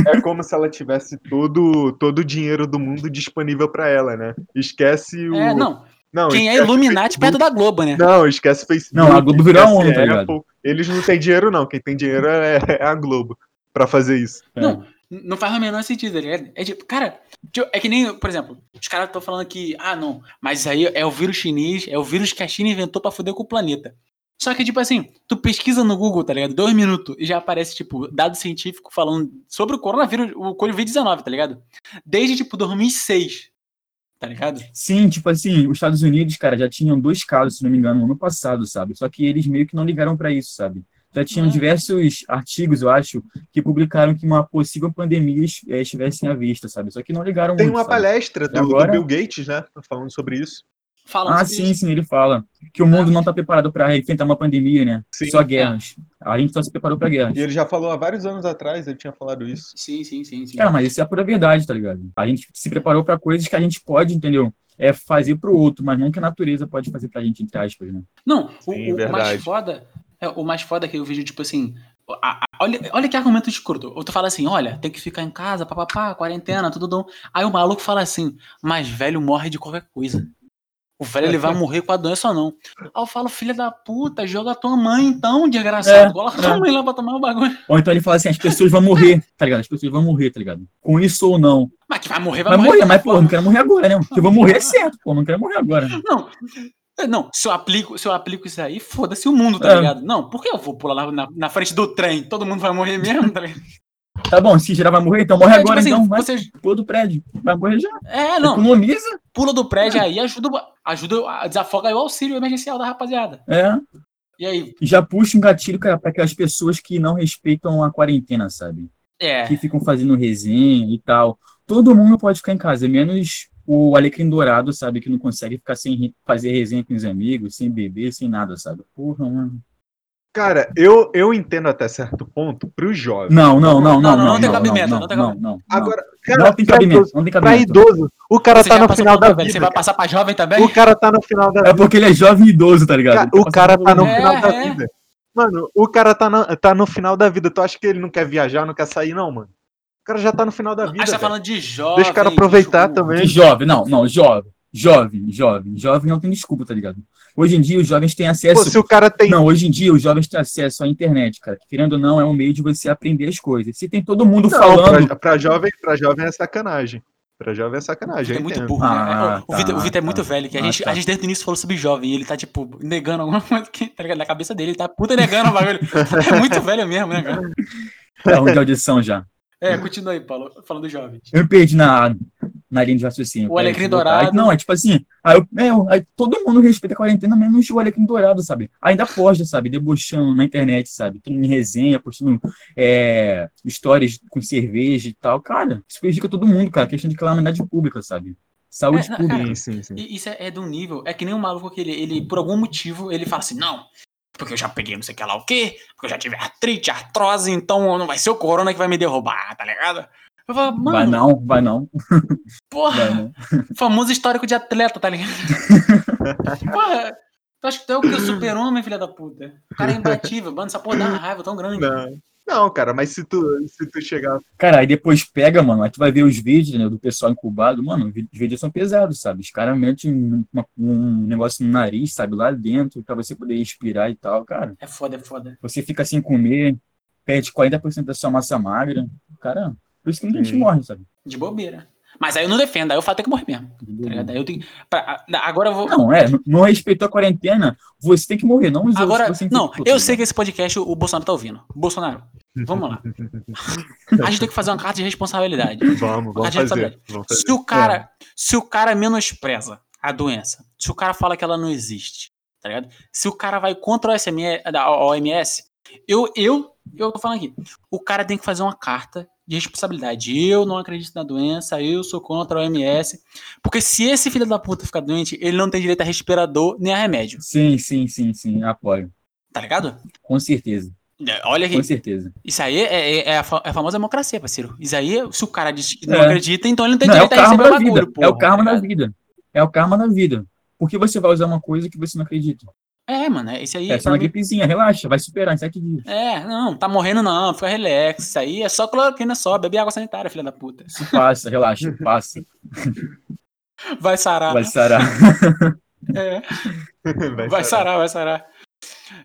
É como se ela tivesse todo, todo o dinheiro do mundo disponível pra ela, né? Esquece o. É, não, Não, quem é Illuminati Facebook. perto da Globo, né? Não, esquece o Facebook. Não, a Globo virou ONU, tá ligado? Eles não têm dinheiro, não. Quem tem dinheiro é, é a Globo pra fazer isso. É. Não, Não faz o menor sentido, tá ligado? É tipo, cara, é que nem, por exemplo, os caras estão falando que, ah, não, mas isso aí é o vírus chinês, é o vírus que a China inventou pra foder com o planeta. Só que, tipo assim, tu pesquisa no Google, tá ligado? Dois minutos e já aparece, tipo, dado científico falando sobre o coronavírus, o Covid-19, tá ligado? Desde, tipo, 2006, tá ligado? Sim, tipo assim, os Estados Unidos, cara, já tinham dois casos, se não me engano, no ano passado, sabe? Só que eles meio que não ligaram pra isso, sabe? Já tinham É. diversos artigos, eu acho, que publicaram que uma possível pandemia eh, estivesse à vista, sabe? Só que não ligaram Tem muito, uma sabe? palestra do, do agora- Bill Gates, né? Falando sobre isso. Falando Ah, sim, isso. sim, ele fala que o mundo não tá preparado para enfrentar uma pandemia, né? Sim. Só guerras. A gente só se preparou pra guerras. E ele já falou há vários anos atrás, ele tinha falado isso. Sim, sim, sim, sim. Cara, mas isso é a pura verdade, tá ligado? A gente se preparou pra coisas que a gente pode, entendeu? É fazer pro outro, mas não que a natureza pode fazer pra gente, entre aspas, né? Não, o- Sim, o, o mais foda. É, o mais foda é que eu vejo, tipo assim. a- a- olha, olha que argumento escroto. Ou tu fala assim, olha, tem que ficar em casa, papapá, quarentena, tudo dom. Aí o maluco fala assim, mas velho morre de qualquer coisa. O velho ele vai morrer com a doença ou não. Aí eu falo, filha da puta, joga tua mãe então, desgraçado. É, Coloca é. tua mãe lá pra tomar o bagulho. Ou então ele fala assim, as pessoas vão morrer, tá ligado? As pessoas vão morrer, tá ligado? Com isso ou não. Mas que vai morrer, vai, Vai morrer. morrer, mas, pô, não quero morrer agora, né? Se eu vou morrer é certo, pô, não quero morrer agora. Não, é, não, se eu aplico, se eu aplico isso aí, foda-se o mundo, tá É. ligado? Não, por que eu vou pular lá na, na frente do trem? Todo mundo vai morrer mesmo, tá ligado? Tá bom, se geral vai morrer, então morre É, agora, tipo assim, então. Vai você- pula do prédio. Vai morrer já. É, não. Economiza. pula do prédio aí, ajuda, ajuda, desafoga aí o auxílio emergencial da rapaziada. É. E aí? Já puxa um gatilho, cara, pra aquelas pessoas que não respeitam a quarentena, sabe? É. que ficam fazendo resenha e tal. Todo mundo pode ficar em casa, menos o Alecrim Dourado, sabe? Que não consegue ficar sem fazer resenha com os amigos, sem beber, sem nada, sabe? Porra, mano. Cara, eu, eu entendo até certo ponto pro jovem. Não, não, não, Não, não, não, não. não tem cabimento, não, não tem não, cabimento. não, não. Agora, Não cara, tem cabimento, idoso- não tem pra cabimento. idoso, o cara Você tá no final da velho? vida. Você vai passar pra jovem também? O cara tá no final da É porque ele é jovem e idoso, tá ligado? Ca- Ele tá o cara passando tá no É, final da é. vida. Mano, o cara tá, na- tá no final da vida. Tu acha que ele não quer viajar, não quer sair, não, mano? O cara já tá no final da vida. Aí você tá falando de jovem. Deixa o cara aproveitar de- também. De jovem, não, não, jovem. Jovem, jovem. Jovem não tem desculpa, tá ligado? Hoje em dia os jovens têm acesso. Pô, se o cara tem. Não, hoje em dia os jovens têm acesso à internet, cara. que, Querendo ou não, é um meio de você aprender as coisas. Se tem todo mundo Não, falando. pra, pra jovem, pra jovem é sacanagem. Pra jovem é sacanagem. É muito burro, né? Ah, o, Vitor, o tá, Vitor é tá. muito velho, que a, Ah, gente, tá. a gente desde o início falou sobre jovem, e ele tá, tipo, negando alguma coisa que, tá ligado? Na cabeça dele, ele tá puta negando o bagulho. É muito velho mesmo, né, cara? É ruim de audição já. É, continua aí, Paulo, falando do jovem. Eu me perdi na, na linha de raciocínio. O Alecrim. Dourado. Não, é tipo assim, aí, eu- é, aí todo mundo respeita a quarentena, menos o Alecrim Dourado, sabe? Ainda posta, sabe? Debochando na internet, sabe? Tudo em resenha, postando é, histórias com cerveja e tal. Cara, isso prejudica todo mundo, cara. Questão de calamidade pública, sabe? Saúde É, pública. Sim, sim, sim. Isso é, é de um nível, é que nem um maluco que ele, ele, por algum motivo, ele fala assim, não, porque eu já peguei não sei o que lá o quê, porque eu já tive artrite, artrose, então não vai ser o corona que vai me derrubar, tá ligado? Eu falo, mano, Vai não, vai não, *laughs* porra, vai não. famoso histórico de atleta, tá ligado? *laughs* porra, tu acha que tu é o que? O super-homem, filha da puta? O cara é imbatível, mano, essa porra dá uma *laughs* raiva tão grande. Não. Não, cara, mas se tu, se tu chegar. Cara, aí depois pega, mano, aí tu vai ver os vídeos né, do pessoal incubado, mano, os vídeos são pesados, sabe? Os caras metem uma- um negócio no nariz, sabe, lá dentro, pra você poder respirar e tal, cara. É foda, é foda. Você fica sem comer, perde 40% da sua massa magra, cara, por isso que muita gente Sim. morre, sabe? De bobeira. Mas aí eu não defendo, aí eu falo tem que morrer mesmo. Tá eu tenho, pra- agora eu vou. Não, é, não respeitou a quarentena, você tem que morrer, não os outros Agora, você não, infectou, eu tá sei que esse podcast o Bolsonaro tá ouvindo. Bolsonaro, vamos lá. *laughs* A gente tem que fazer uma carta de responsabilidade. Vamos, vamos fazer. Vamos fazer. Se o cara, se o cara menospreza a doença, se o cara fala que ela não existe, tá ligado? Se o cara vai contra o SMS, da a OMS, eu, eu, eu tô falando aqui, o cara tem que fazer uma carta de responsabilidade. Eu não acredito na doença, eu sou contra a OMS. Porque se esse filho da puta ficar doente, ele não tem direito a respirador nem a remédio, Sim, sim, sim, sim, apoio. tá ligado? Com certeza, Olha aqui, com certeza. isso aí é, é- é a, é a famosa democracia, parceiro. Isso aí, se o cara diz que não É. acredita, então ele não tem Não, é o direito a receber o bagulho, vida. porra, é o karma tá da vida. É o karma da vida. Por que você vai usar uma coisa que você não acredita? É, mano, é isso aí. É só uma mim- gripezinha, relaxa, vai superar em sete dias. É, não, tá morrendo não, fica relax. Isso aí é só cloroquina só, bebe água sanitária, filha da puta. Isso passa, relaxa, passa. *laughs* Vai sarar. Vai sarar. É, *laughs* vai sarar, vai sarar.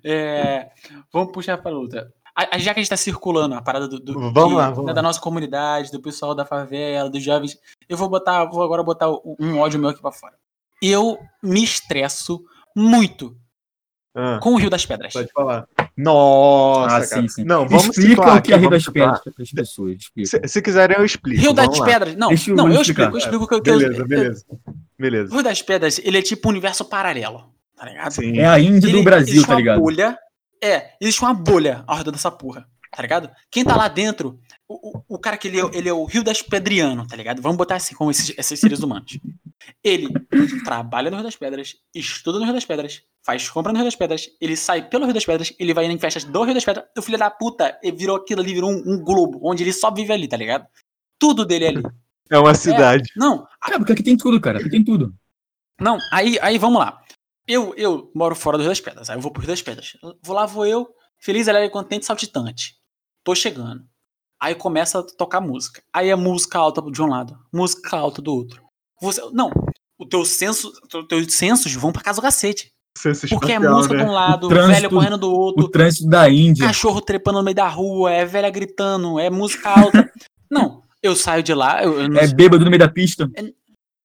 É, vamos puxar pra luta. A- Já que a gente tá circulando a parada do, do- Vamos de- lá, vamos né, lá. da nossa comunidade, do pessoal da favela, dos jovens, eu vou botar, vou agora botar um um ódio meu aqui pra fora. Eu me estresso muito Ah, com o Rio das Pedras. pode falar. Nossa, ah, cara. sim, sim. Não, vamos Explica situar o que é Rio das Pedras para as pessoas. Se, se quiserem, eu explico. Rio das lá. Pedras. Não, Deixa eu não, eu explico, eu explico o que eu-. Beleza, eu- beleza. O Beleza. Rio das Pedras, ele é tipo um universo paralelo, tá ligado? Sim. É a Índia Ele- do Brasil, existe tá uma ligado? bolha. É, existe uma bolha ao redor dessa porra, tá ligado? Quem tá lá dentro, o, o, o cara que ele é, ele é o Rio das Pedriano, tá ligado? Vamos botar assim, como esses, esses seres humanos. Ele trabalha no Rio das Pedras, estuda no Rio das Pedras, faz compra no Rio das Pedras, ele sai pelo Rio das Pedras, ele vai em festas do Rio das Pedras, o filho da puta ele virou aquilo ali, virou um, um globo, onde ele só vive ali, tá ligado? Tudo dele é ali. É uma cidade. Não, Cara, porque aqui tem tudo, cara. Aqui tem tudo. Não, aí, aí vamos lá. Eu, eu moro fora do Rio das Pedras, aí eu vou pro Rio das Pedras. Vou lá, vou eu, feliz, alegre, contente, saltitante. Tô chegando. Aí começa a tocar música. Aí é música alta de um lado, música alta do outro. Você, não, o teu senso, teu, teus sensos vão pra casa do cacete. Senso Porque é música né? de um lado, O trânsito- velho correndo do outro, O trânsito da Índia. cachorro trepando no meio da rua, é velha gritando, é música alta. *laughs* não, eu saio de lá, eu, eu não É bêbado no meio da pista.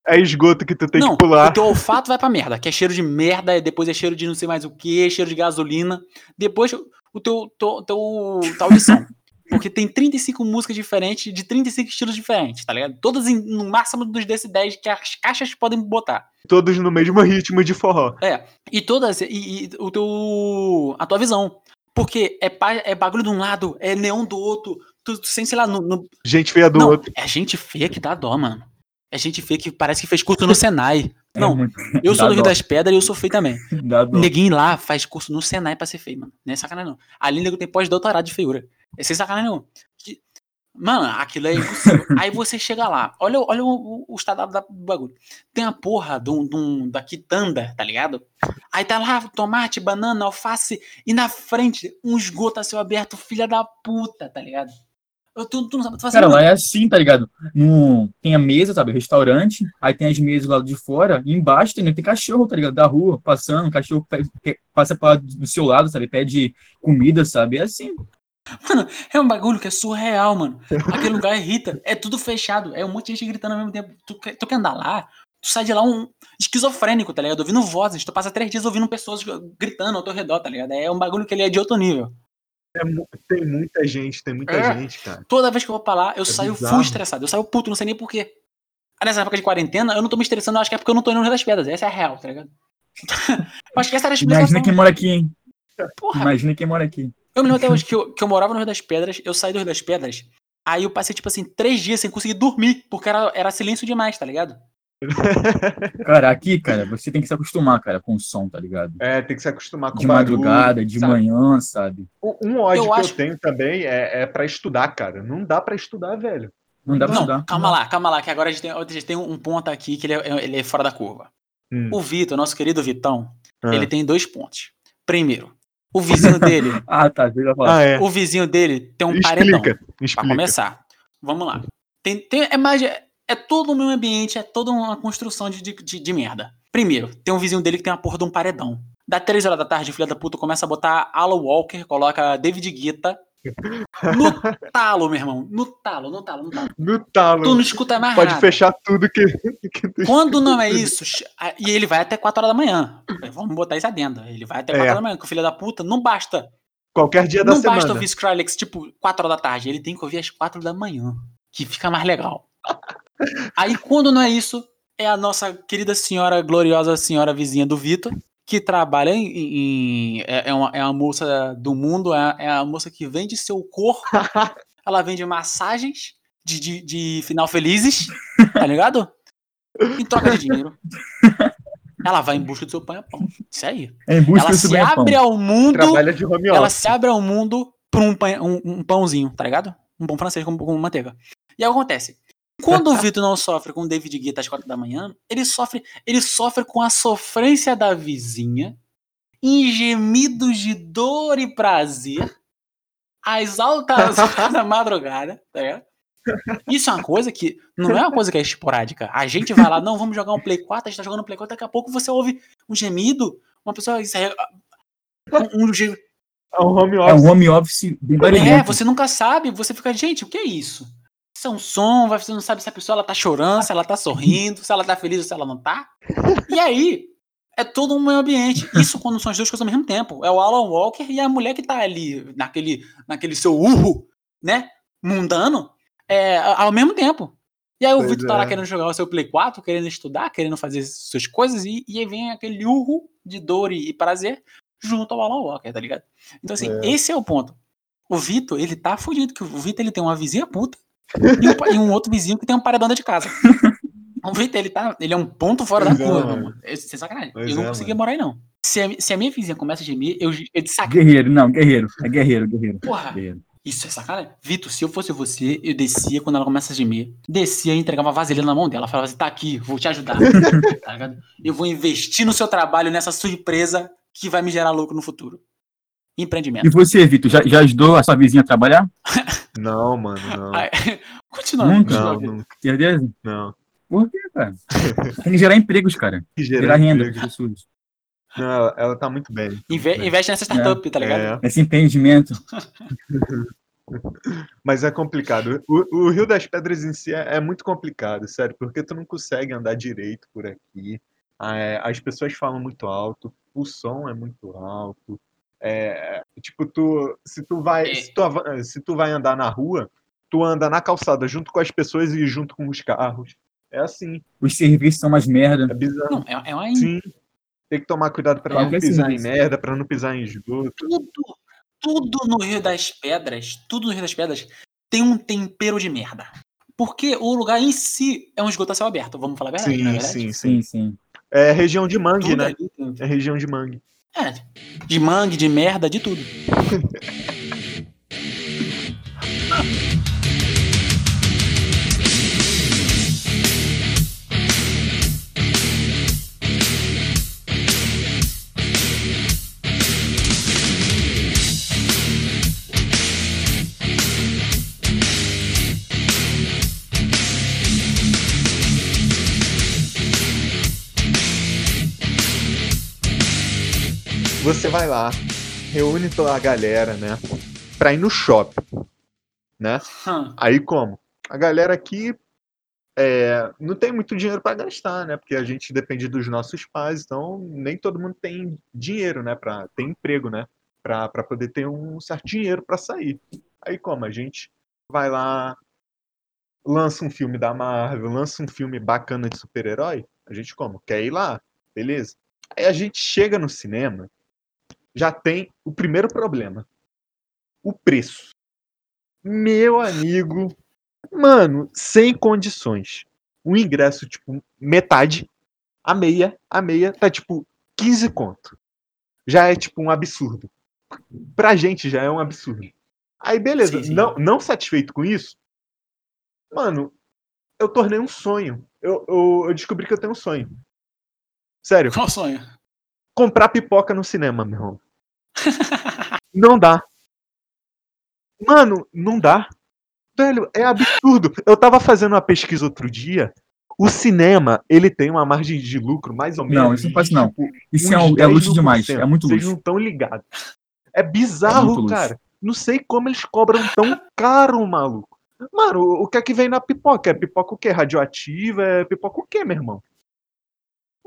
É esgoto que tu tem não, que pular. o teu olfato vai pra merda, que é cheiro de merda, e depois é cheiro de não sei mais o que, cheiro de gasolina. Depois o teu, teu, teu tua audição. *laughs* Porque tem 35 músicas diferentes, de 35 estilos diferentes, tá ligado? Todas em, no máximo dos 10 que as caixas podem botar. Todos no mesmo ritmo de forró. E todas, e, e o teu. a tua visão. Porque é, é bagulho de um lado, é neon do outro. Tu, tu sente, sei lá, no, no- Gente feia do não, outro. é gente feia que dá dó, mano. É gente feia que parece que fez curso no Senai. É Não, muito- *laughs* eu sou dá do Rio dó. das Pedras e eu sou feio também. *laughs* Neguinho lá faz curso no Senai pra ser feio, mano. Não é sacanagem, não. Ali nego tem pós-doutorado de feiura. É sem sacanagem, não. Mano, aquilo é impossível. *laughs* Aí você chega lá, olha, olha o, o, o estado da- do bagulho. Tem a porra de um- da quitanda, tá ligado? Aí tá lá tomate, banana, alface, e na frente um esgoto a céu aberto, filha da puta, tá ligado? Tu, tu não sabe o que tu Cara, lá é assim, tá ligado? No, tem a mesa, sabe? Restaurante, aí tem as mesas lá de fora, e embaixo tem, tem cachorro, tá ligado? Da rua, passando, cachorro passa pra, do seu lado, sabe? Pede comida, sabe? É assim. Mano, é um bagulho que é surreal, mano. Aquele lugar irrita. É tudo fechado. É um monte de gente gritando ao mesmo tempo. Tu, quer- tu quer andar lá? Tu sai de lá um esquizofrênico, tá ligado? Ouvindo vozes. Tu passa três dias ouvindo pessoas gritando ao teu redor, tá ligado? É um bagulho que ele é de outro nível. É tem muita gente, tem muita É. gente, cara. Toda vez que eu vou pra lá, eu É saio bizarro. full estressado. Eu saio puto, não sei nem porquê. Aí nessa época de quarentena, eu não tô me estressando, eu acho que é porque eu não tô indo no Rio das Pedras. Essa é a real, tá ligado? *laughs* eu acho que essa era a explicação. Imagina quem mora aqui, hein? Porra, Imagina quem mora aqui. Eu me lembro até hoje que eu, que eu morava no Rio das Pedras, eu saí do Rio das Pedras, aí eu passei, tipo assim, três dias sem conseguir dormir, porque era, era silêncio demais, tá ligado? *laughs* Cara, aqui, cara, você tem que se acostumar, cara, com o som, tá ligado? É, tem que se acostumar com De barulho, madrugada, de sabe? manhã, sabe? Um ódio Eu que acho- eu tenho também é, é para estudar, cara. Não dá pra estudar, velho. Não dá pra Não, estudar. calma lá, calma lá, que agora a gente tem, a gente tem um ponto aqui que ele é, ele é fora da curva. Hum. O Vitor, nosso querido Vitão, Ah. ele tem dois pontos. Primeiro, o vizinho dele, *laughs* Ah, tá. Ah, é. o vizinho dele tem um paredão. Explica, Pra explica. começar. Vamos lá. Tem, tem, é, mais, é, é todo o meio ambiente, é toda uma construção de, de, de- merda. Primeiro, tem um vizinho dele que tem uma porra de um paredão. Dá três horas da tarde, o filho da puta começa a botar Alan Walker, coloca David Guetta, No *laughs* talo, meu irmão. No talo, no talo, no talo. No talo. Tu não escuta mais Pode nada. fechar tudo que. Quando não é isso, e ele vai até 4 horas da manhã. Vamos botar isso adendo. Ele vai até 4 É. horas da manhã, que o filho da puta não basta. Qualquer dia da Não semana. basta ouvir Skrillex, tipo, 4 horas da tarde. Ele tem que ouvir às 4 da manhã. Que fica mais legal. Aí, quando não é isso, é a nossa querida senhora, gloriosa senhora vizinha do Vitor, que trabalha em. em- é, é uma, é uma moça do mundo, é, é a moça que vende seu corpo. *laughs* ela vende massagens de, de, de final felizes, tá ligado? Em troca de dinheiro. Ela vai em busca do seu pão-pão. Isso aí. É em busca Ela do se ganha-pão. abre ao mundo Trabalha de home ela se abre ao mundo por um, pão- um- um pãozinho, tá ligado? Um pão francês com, com manteiga. E aí o que acontece? Quando o Vitor não sofre com o David Guetta às quatro da manhã, ele sofre, ele sofre com a sofrência da vizinha, em gemidos de dor e prazer, às altas *laughs* horas da madrugada, tá ligado? Isso é uma coisa que não é uma coisa que é esporádica. A gente vai lá, não, vamos jogar um Play 4, a gente tá jogando um Play 4, daqui a pouco você ouve um gemido, uma pessoa. Um, um gemido. É um home É office. um home office bem É, você nunca sabe, você fica, gente, o que é isso? Isso é um som, você não sabe se a pessoa ela tá chorando, se ela tá sorrindo, se ela tá feliz ou se ela não tá. E aí, é todo um meio ambiente. Isso quando são as duas coisas ao mesmo tempo. É o Alan Walker e a mulher que tá ali, naquele, naquele seu urro, né? Mundano, é, ao mesmo tempo. E aí o Pois Vitor tá lá é. querendo jogar o seu Play 4, querendo estudar, querendo fazer suas coisas, e, e aí vem aquele urro de dor e, e prazer junto ao Alan Walker, tá ligado? Então, assim, É. esse é o ponto. O Vitor, ele tá fudido, que o Vitor ele tem uma vizinha puta e um, e um outro vizinho que tem um paredão de casa. *laughs* O Vitor, ele, tá, ele é um ponto fora Pois da é, curva, mano. mano. É, sacanagem. Pois eu não é, conseguia mano. morar aí, não. Se a, se a minha vizinha começa a gemer, eu, eu de sacanagem. Guerreiro, não, guerreiro. É guerreiro, guerreiro. Porra, guerreiro. isso é sacanagem. Vitor, se eu fosse você, eu descia quando ela começa a gemer, descia e entregava uma vaselina na mão dela. Falava assim: tá aqui, vou te ajudar. *laughs* tá ligado? Eu vou investir no seu trabalho, nessa sua empresa que vai me gerar lucro no futuro. Empreendimento. E você, Vitor, já, já ajudou a sua vizinha a trabalhar? *laughs* Não, mano, não. Ai. *laughs* Nunca? Não, continuando. não, Certeza? não. Por quê, cara? Tem que gerar empregos, cara. *laughs* Que Gerar gerar renda para pessoas. Não, ela, ela tá muito bem. Inve- investe nessa startup, tá ligado? É, Esse empreendimento. *laughs* mas é complicado. O, o Rio das Pedras em si é, é muito complicado, sério, porque tu não consegue andar direito por aqui. É, as pessoas falam muito alto, o som é muito alto. É, tipo, tu, se tu vai, se tu, se tu vai andar na rua, tu anda na calçada junto com as pessoas e junto com os carros. É assim, Os serviços são umas merda. é bizarro. Não, é, é uma Sim. Tem que tomar cuidado pra É, não pisar em merda, pra não pisar em esgoto. tudo, tudo no Rio das Pedras, tudo no Rio das Pedras tem um tempero de merda. Porque o lugar em si é um esgoto a céu aberto, vamos falar a verdade, não é Sim, verdade? sim, sim. Sim, sim. É região de mangue, Tudo né? ali É região de mangue. É, de mangue, de merda, de tudo. *laughs* Você vai lá, reúne toda a galera, né? Pra ir no shopping, né? Hum, Aí como? A galera aqui é, não tem muito dinheiro pra gastar, né? Porque a gente depende dos nossos pais, então nem todo mundo tem dinheiro, né? Pra, tem emprego, né? Pra, pra poder ter um certo dinheiro pra sair. Aí como? A gente vai lá, lança um filme da Marvel, lança um filme bacana de super-herói. A gente como? Quer ir lá? Beleza. Aí a gente chega no cinema, já tem o primeiro problema. O preço. Meu amigo, mano, sem condições. O ingresso, tipo, metade, a meia, a meia tá tipo 15 conto. Já é tipo um absurdo. Pra gente já é um absurdo. Aí beleza, Sim, sim. Não, não satisfeito com isso, mano, eu tornei um sonho. Eu, eu, eu descobri que eu tenho um sonho. Sério, qual sonho? comprar pipoca no cinema, meu irmão. Não dá. Mano, não dá. Velho, é absurdo. Eu tava fazendo uma pesquisa outro dia. O cinema, ele tem uma margem de lucro mais ou menos. Não, isso não faz não. Isso é, um- é 10 luxo demais. É muito cento. Vocês luxo. não estão ligados. É bizarro, muito luxo. cara. Não sei como eles cobram tão caro, maluco. Mano, o que é que vem na pipoca? É pipoca o quê? Radioativa? É pipoca o quê, meu irmão?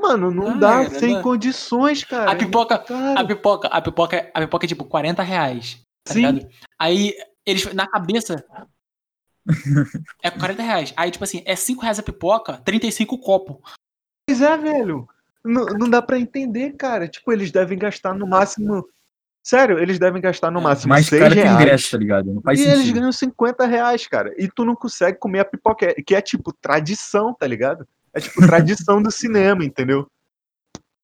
Mano, não Ah, dá é, sem né? condições, cara. A pipoca, É caro. a pipoca, a pipoca, a pipoca é tipo 40 reais. Tá Sim. ligado? Aí, eles, na cabeça. *laughs* É 40 reais. Aí, tipo assim, é 5 reais a pipoca, 35 o copo. Pois é, velho. Não, não dá pra entender, cara. Tipo, eles devem gastar no máximo. Sério, eles devem gastar no É, máximo Mais 6 caro que reais. ingresso, tá ligado? Não faz e eles sentido. ganham 50 reais, cara. E tu não consegue comer a pipoca, que é tipo tradição, tá ligado? É tipo tradição do cinema, entendeu?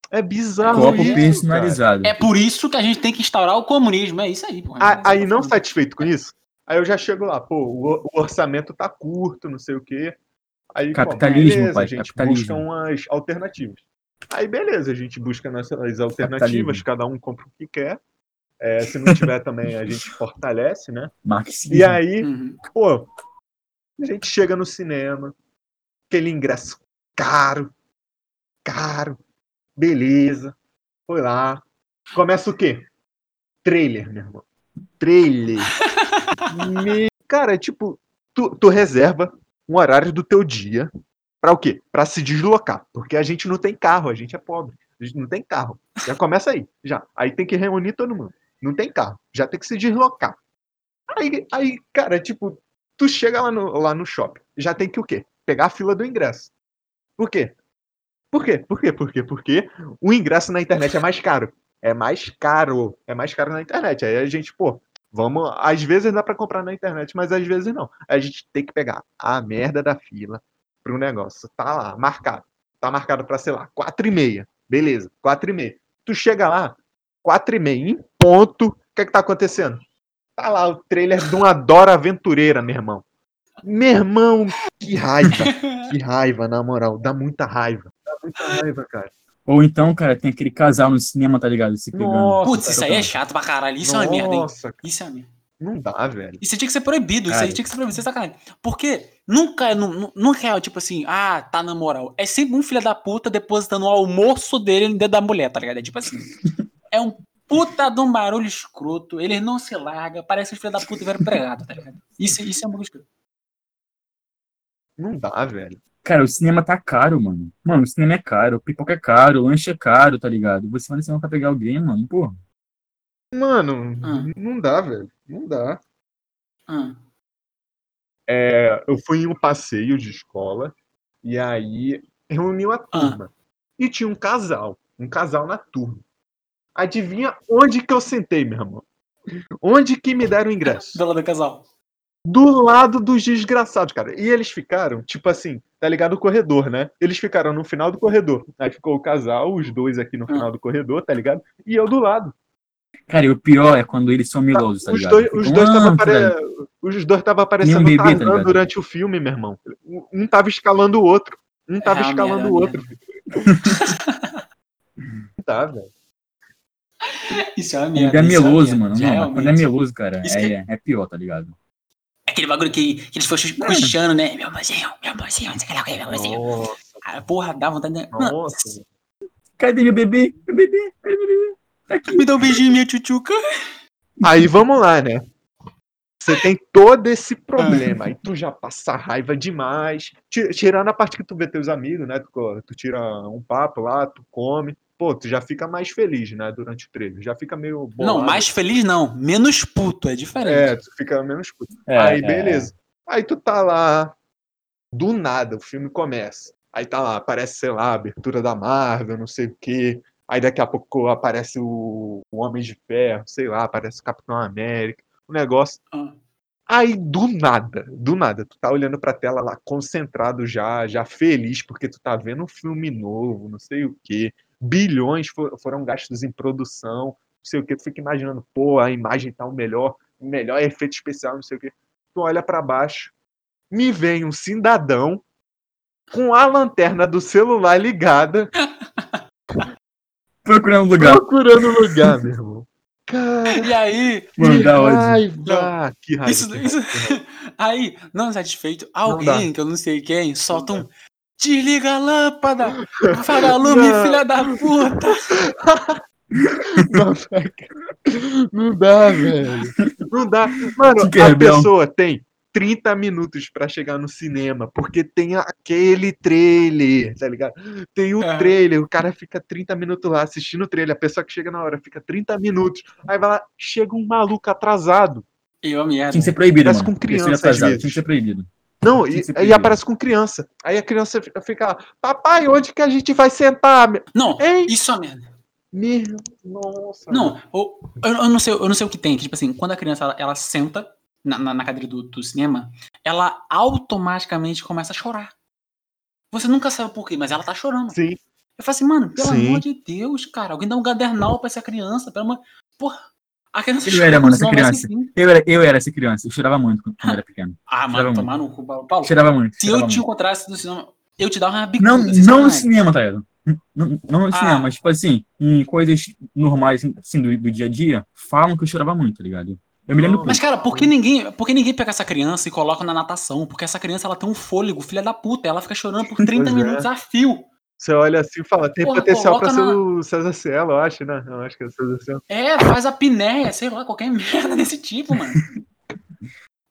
É bizarro Copo isso, cara. personalizado. É por isso que a gente tem que instaurar o comunismo. É isso aí, porra. A- Aí, não satisfeito com isso, aí eu já chego lá, pô, o, o orçamento tá curto, não sei o quê. Aí, pô, Capitalismo, beleza, pai, a gente capitalismo. busca umas alternativas. Aí, beleza, a gente busca nossas alternativas, cada um compra o que quer. É, se não tiver também, a gente fortalece, né? Marxismo. E aí, Uhum. pô, a gente chega no cinema, aquele ingresso caro, caro, beleza, foi lá. Começa o quê? Trailer, meu irmão. Trailer. *laughs* Me- Cara, tipo, tu, tu reserva um horário do teu dia pra o quê? Pra se deslocar. Porque a gente não tem carro, a gente é pobre. A gente não tem carro. Já começa aí, já. Aí tem que reunir todo mundo. Não tem carro. Já tem que se deslocar. Aí, aí cara, tipo, tu chega lá no, lá no shopping, já tem que o quê? Pegar a fila do ingresso. Por quê? Por quê? Por quê? Por quê? Porque o ingresso na internet é mais caro. É mais caro. É mais caro na internet. Aí a gente, pô, vamos. Às vezes dá pra comprar na internet, mas às vezes não. A gente tem que pegar a merda da fila pro negócio. Tá lá, marcado. Tá marcado pra, sei lá, 4 e meia. Beleza, 4 e meia. Tu chega lá, 4 e meia, em ponto. O que é que tá acontecendo? Tá lá o trailer de uma Dora Aventureira, meu irmão. Meu irmão, que raiva. Que raiva, na moral. Dá muita raiva. Dá muita raiva, cara. Ou então, cara, tem aquele casal no cinema, tá ligado? Se pegando. Nossa, Putz, isso aí é chato pra caralho. Isso é uma merda, hein? Nossa, Isso é uma merda. não dá, velho. Isso tinha que ser proibido, isso Cara. aí tinha que ser proibido, isso é sacanagem. Porque nunca, é- nu- nu- nunca é tipo assim, ah, tá na moral. É sempre um filho da puta depositando o almoço dele dentro da mulher, tá ligado? É tipo assim, *laughs* é um puta de um barulho escroto, ele não se larga, parece que os filhos da puta tiveram pregado, tá ligado? Isso, isso é um bagulho escroto. Não dá, velho. Cara, o cinema tá caro, mano. Mano, o cinema é caro, pipoca é caro, o lanche é caro, tá ligado? Você vai no cinema pra pegar alguém, mano, porra. Mano, Ah. não dá, velho. Não dá. Ah, É, eu fui em um passeio de escola e aí reuniu a turma. E tinha um casal. Um casal na turma. Adivinha onde que eu sentei, meu irmão? Onde que me deram o ingresso? do lado do casal. Do lado dos desgraçados, cara. E eles ficaram, tipo assim, tá ligado o corredor, né? Eles ficaram no final do corredor. Aí ficou o casal, os dois aqui no Ah. final do corredor, tá ligado? E eu do lado. Cara, e o pior é quando eles são milosos, tá os ligado? dois, os dois tava apare... ligado? os dois tava aparecendo bebê, tá durante o filme, meu irmão. Um tava escalando o outro. Um tava É escalando merda, o é outro. Não tá, velho. Isso é uma Quando merda. é é meloso, merda, mano. Não, quando é meloso, cara, é, é pior, tá ligado? Aquele bagulho que, que eles foram puxando, né? Meu amorzinho, meu amorzinho, não sei o que lá, meu Ah, porra, dá vontade de. nossa. Cadê meu bebê? Meu bebê? Cadê meu bebê? Tá aqui. Me dá um beijinho, minha tchutchuca. Aí vamos lá, né? Você tem todo esse problema. Aí tu já passa raiva demais. Ti- Tirando a parte que tu vê teus amigos, né? Tu, tu tira um papo lá, tu come. Pô, tu já fica mais feliz, né? Durante o treino. Já fica meio bolado. Não, mais feliz não. Menos puto, é diferente. É, tu fica menos puto. É, Aí, é, beleza. Aí tu tá lá. Do nada, o filme começa. Aí tá lá, aparece, sei lá, a abertura da Marvel, não sei o quê. Aí daqui a pouco aparece o, o Homem de Ferro, sei lá, aparece o Capitão América. O negócio. Ah. Aí, do nada, do nada, tu tá olhando pra tela lá, concentrado já, já feliz, porque tu tá vendo um filme novo, não sei o quê. Bilhões fo- foram gastos em produção, não sei o quê. Tu fica imaginando, pô, a imagem tá o melhor, o melhor efeito especial, não sei o quê. Tu olha pra baixo, me vem um cidadão com a lanterna do celular ligada, *laughs* Procurando lugar. procurando lugar, *laughs* meu irmão. Cara, E aí, que hora. raiva, que raiva. isso, que isso, raiva. *laughs* aí, não satisfeito, dá. alguém que eu não sei quem solta um desliga a lâmpada, *laughs* vagalume, Não. filha da puta. *laughs* Não dá, velho. Não dá. Mano, a pessoa tem 30 minutos para chegar no cinema, porque tem aquele trailer, tá ligado? Tem o é. trailer, o cara fica 30 minutos lá assistindo o trailer, a pessoa que chega na hora fica 30 minutos, aí vai lá, chega um maluco atrasado. Eu, merda. Tinha que ser proibido, Parece mano. com criança, Tinha que ser proibido. Não, e, e, aparece com criança. Aí a criança fica lá, papai, onde que a gente vai sentar? Não, Ei? isso é merda. Meu, nossa. Não, eu, eu, não sei, eu não sei o que tem. Que, tipo assim, quando a criança ela, ela senta na, na, na, cadeira do, do cinema, ela automaticamente começa a chorar. Você nunca sabe por quê, mas ela tá chorando. Sim. Eu falo assim, mano, pelo Sim. amor de Deus, cara, alguém dá um gadernal pra essa criança, pelo amor. Porra. A criança eu era, mano, essa criança. Eu era, eu era essa criança. Eu chorava muito quando eu era pequeno. Ah, mano, tomar no cu, Paulo. Chorava muito. Se eu te encontrasse no cinema, eu te dava uma bicuda. Não, não no cinema, tá ligado? Não, não no ah. cinema, mas, tipo assim, em coisas normais, assim, do, do dia a dia, falam que eu chorava muito, tá ligado? Eu me lembro. Mas, cara, por que ninguém, por que ninguém pega essa criança e coloca na natação? Porque essa criança ela tem um fôlego, filha da puta. Ela fica chorando por 30 *laughs* pois é. minutos é. a fio. Você olha assim e fala, tem Porra, potencial pra ser na... o César Cielo, eu acho, né? Eu acho que é o César Cielo. É, faz a pinéia, sei lá, qualquer *laughs* merda desse tipo, mano.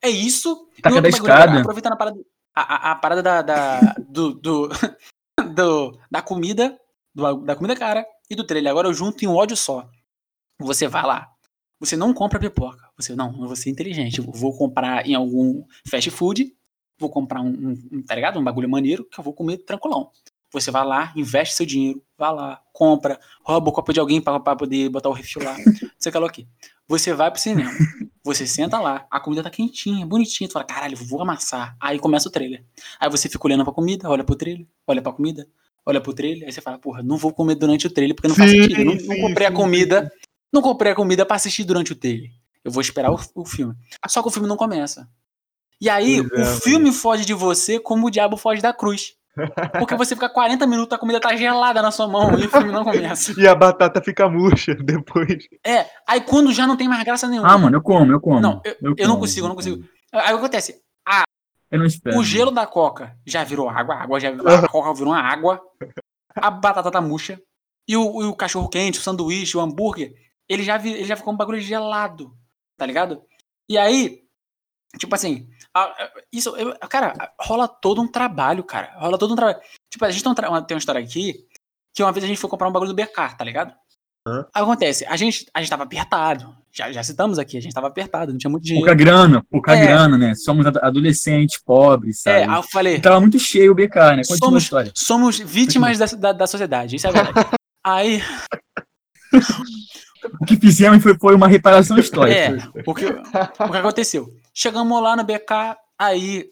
é isso. Tá cada escada. Aproveitando a parada, a, a, a parada da, da do, do, *laughs* do, da comida, do, da comida cara e do trailer. Agora eu junto em um ódio só. Você vai lá, você não compra pipoca. Você, não, eu vou ser inteligente. Eu vou comprar em algum fast food, vou comprar um, um, um, tá ligado? Um bagulho maneiro que eu vou comer tranquilão. Você vai lá, investe seu dinheiro, vai lá, compra, rouba o copo de alguém para poder botar o refil lá. *laughs* Você o quê? Você vai pro cinema, você senta lá, a comida tá quentinha, bonitinha, tu fala, caralho, vou amassar. Aí começa o trailer. Aí você fica olhando pra comida, olha pro trailer, olha pra comida, olha pro trailer, aí você fala, porra, não vou comer durante o trailer porque não sim, faz sentido. Não, não comprei sim, a comida, não comprei a comida para assistir durante o trailer. Eu vou esperar o, o, filme. Só que o filme não começa. E aí, o é, filme foge de você como o diabo foge da cruz. Porque você fica 40 minutos, a comida tá gelada na sua mão e o filme não começa. e a batata fica murcha *laughs* depois. É, aí quando já não tem mais graça nenhuma. Ah, mano, eu como, eu como. Não, eu, eu, eu não consigo, eu não consigo. Aí o que acontece? A, eu não espero. O gelo da coca já virou água, a água já a coca virou uma água, a batata tá murcha, e o, o cachorro quente, o sanduíche, o hambúrguer, ele já, ele já ficou um bagulho gelado, tá ligado? E aí, tipo assim, isso, cara, rola todo um trabalho, cara. Rola todo um trabalho. Tipo, a gente tem, um tem uma história aqui que uma vez a gente foi comprar um bagulho do BK, tá ligado? Acontece, a gente, a gente tava apertado. Já, já citamos aqui, a gente tava apertado, não tinha muito dinheiro. Pouca grana, pouca é. grana, né? Somos adolescentes, pobres, sabe? É, eu falei. Tava muito cheio o BK, né? Continua somos, a história. Somos vítimas da, da, da sociedade, isso é verdade. *laughs* Aí. o que fizemos foi, foi uma reparação *laughs* histórica. É, o que, o que aconteceu? Chegamos lá no BK, aí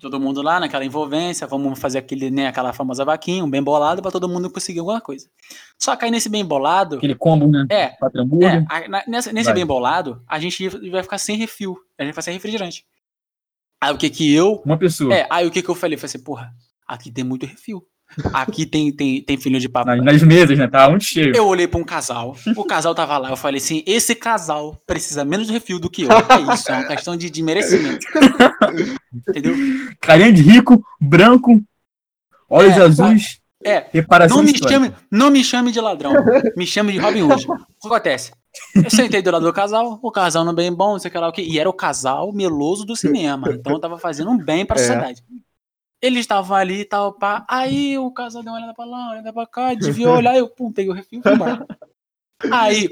todo mundo lá naquela envolvência, vamos fazer aquele, né, aquela famosa vaquinha, um bem bolado para todo mundo conseguir alguma coisa. Só que aí nesse bem bolado, aquele combo, né? É. é a, nesse, nesse bem bolado, a gente vai ficar sem refil, a gente vai ser refrigerante. Aí o que que eu, uma pessoa. É, aí o que que eu falei, falei assim, porra, aqui tem muito refil. Aqui tem, tem, tem filho de papai. Nas mesas, né? Tá muito cheio. Eu olhei pra um casal. O casal tava lá. Eu falei assim: esse casal precisa menos de refil do que eu. É isso, é uma questão de, de merecimento. Entendeu? Carinha de rico, branco, olhos é, azuis. É. Reparação não me, chame, não me chame de ladrão. Me chame de Robin Hood. O que acontece? Eu sentei do lado do casal, o casal não bem bom, não sei o que lá o que. E era o casal meloso do cinema. Então eu tava fazendo um bem pra é. sociedade. Ele estava ali e tal, pá. Aí o casal deu uma olhada pra lá, olhada pra cá, devia olhar, eu pum, peguei o refil e fui embora. *laughs* Aí,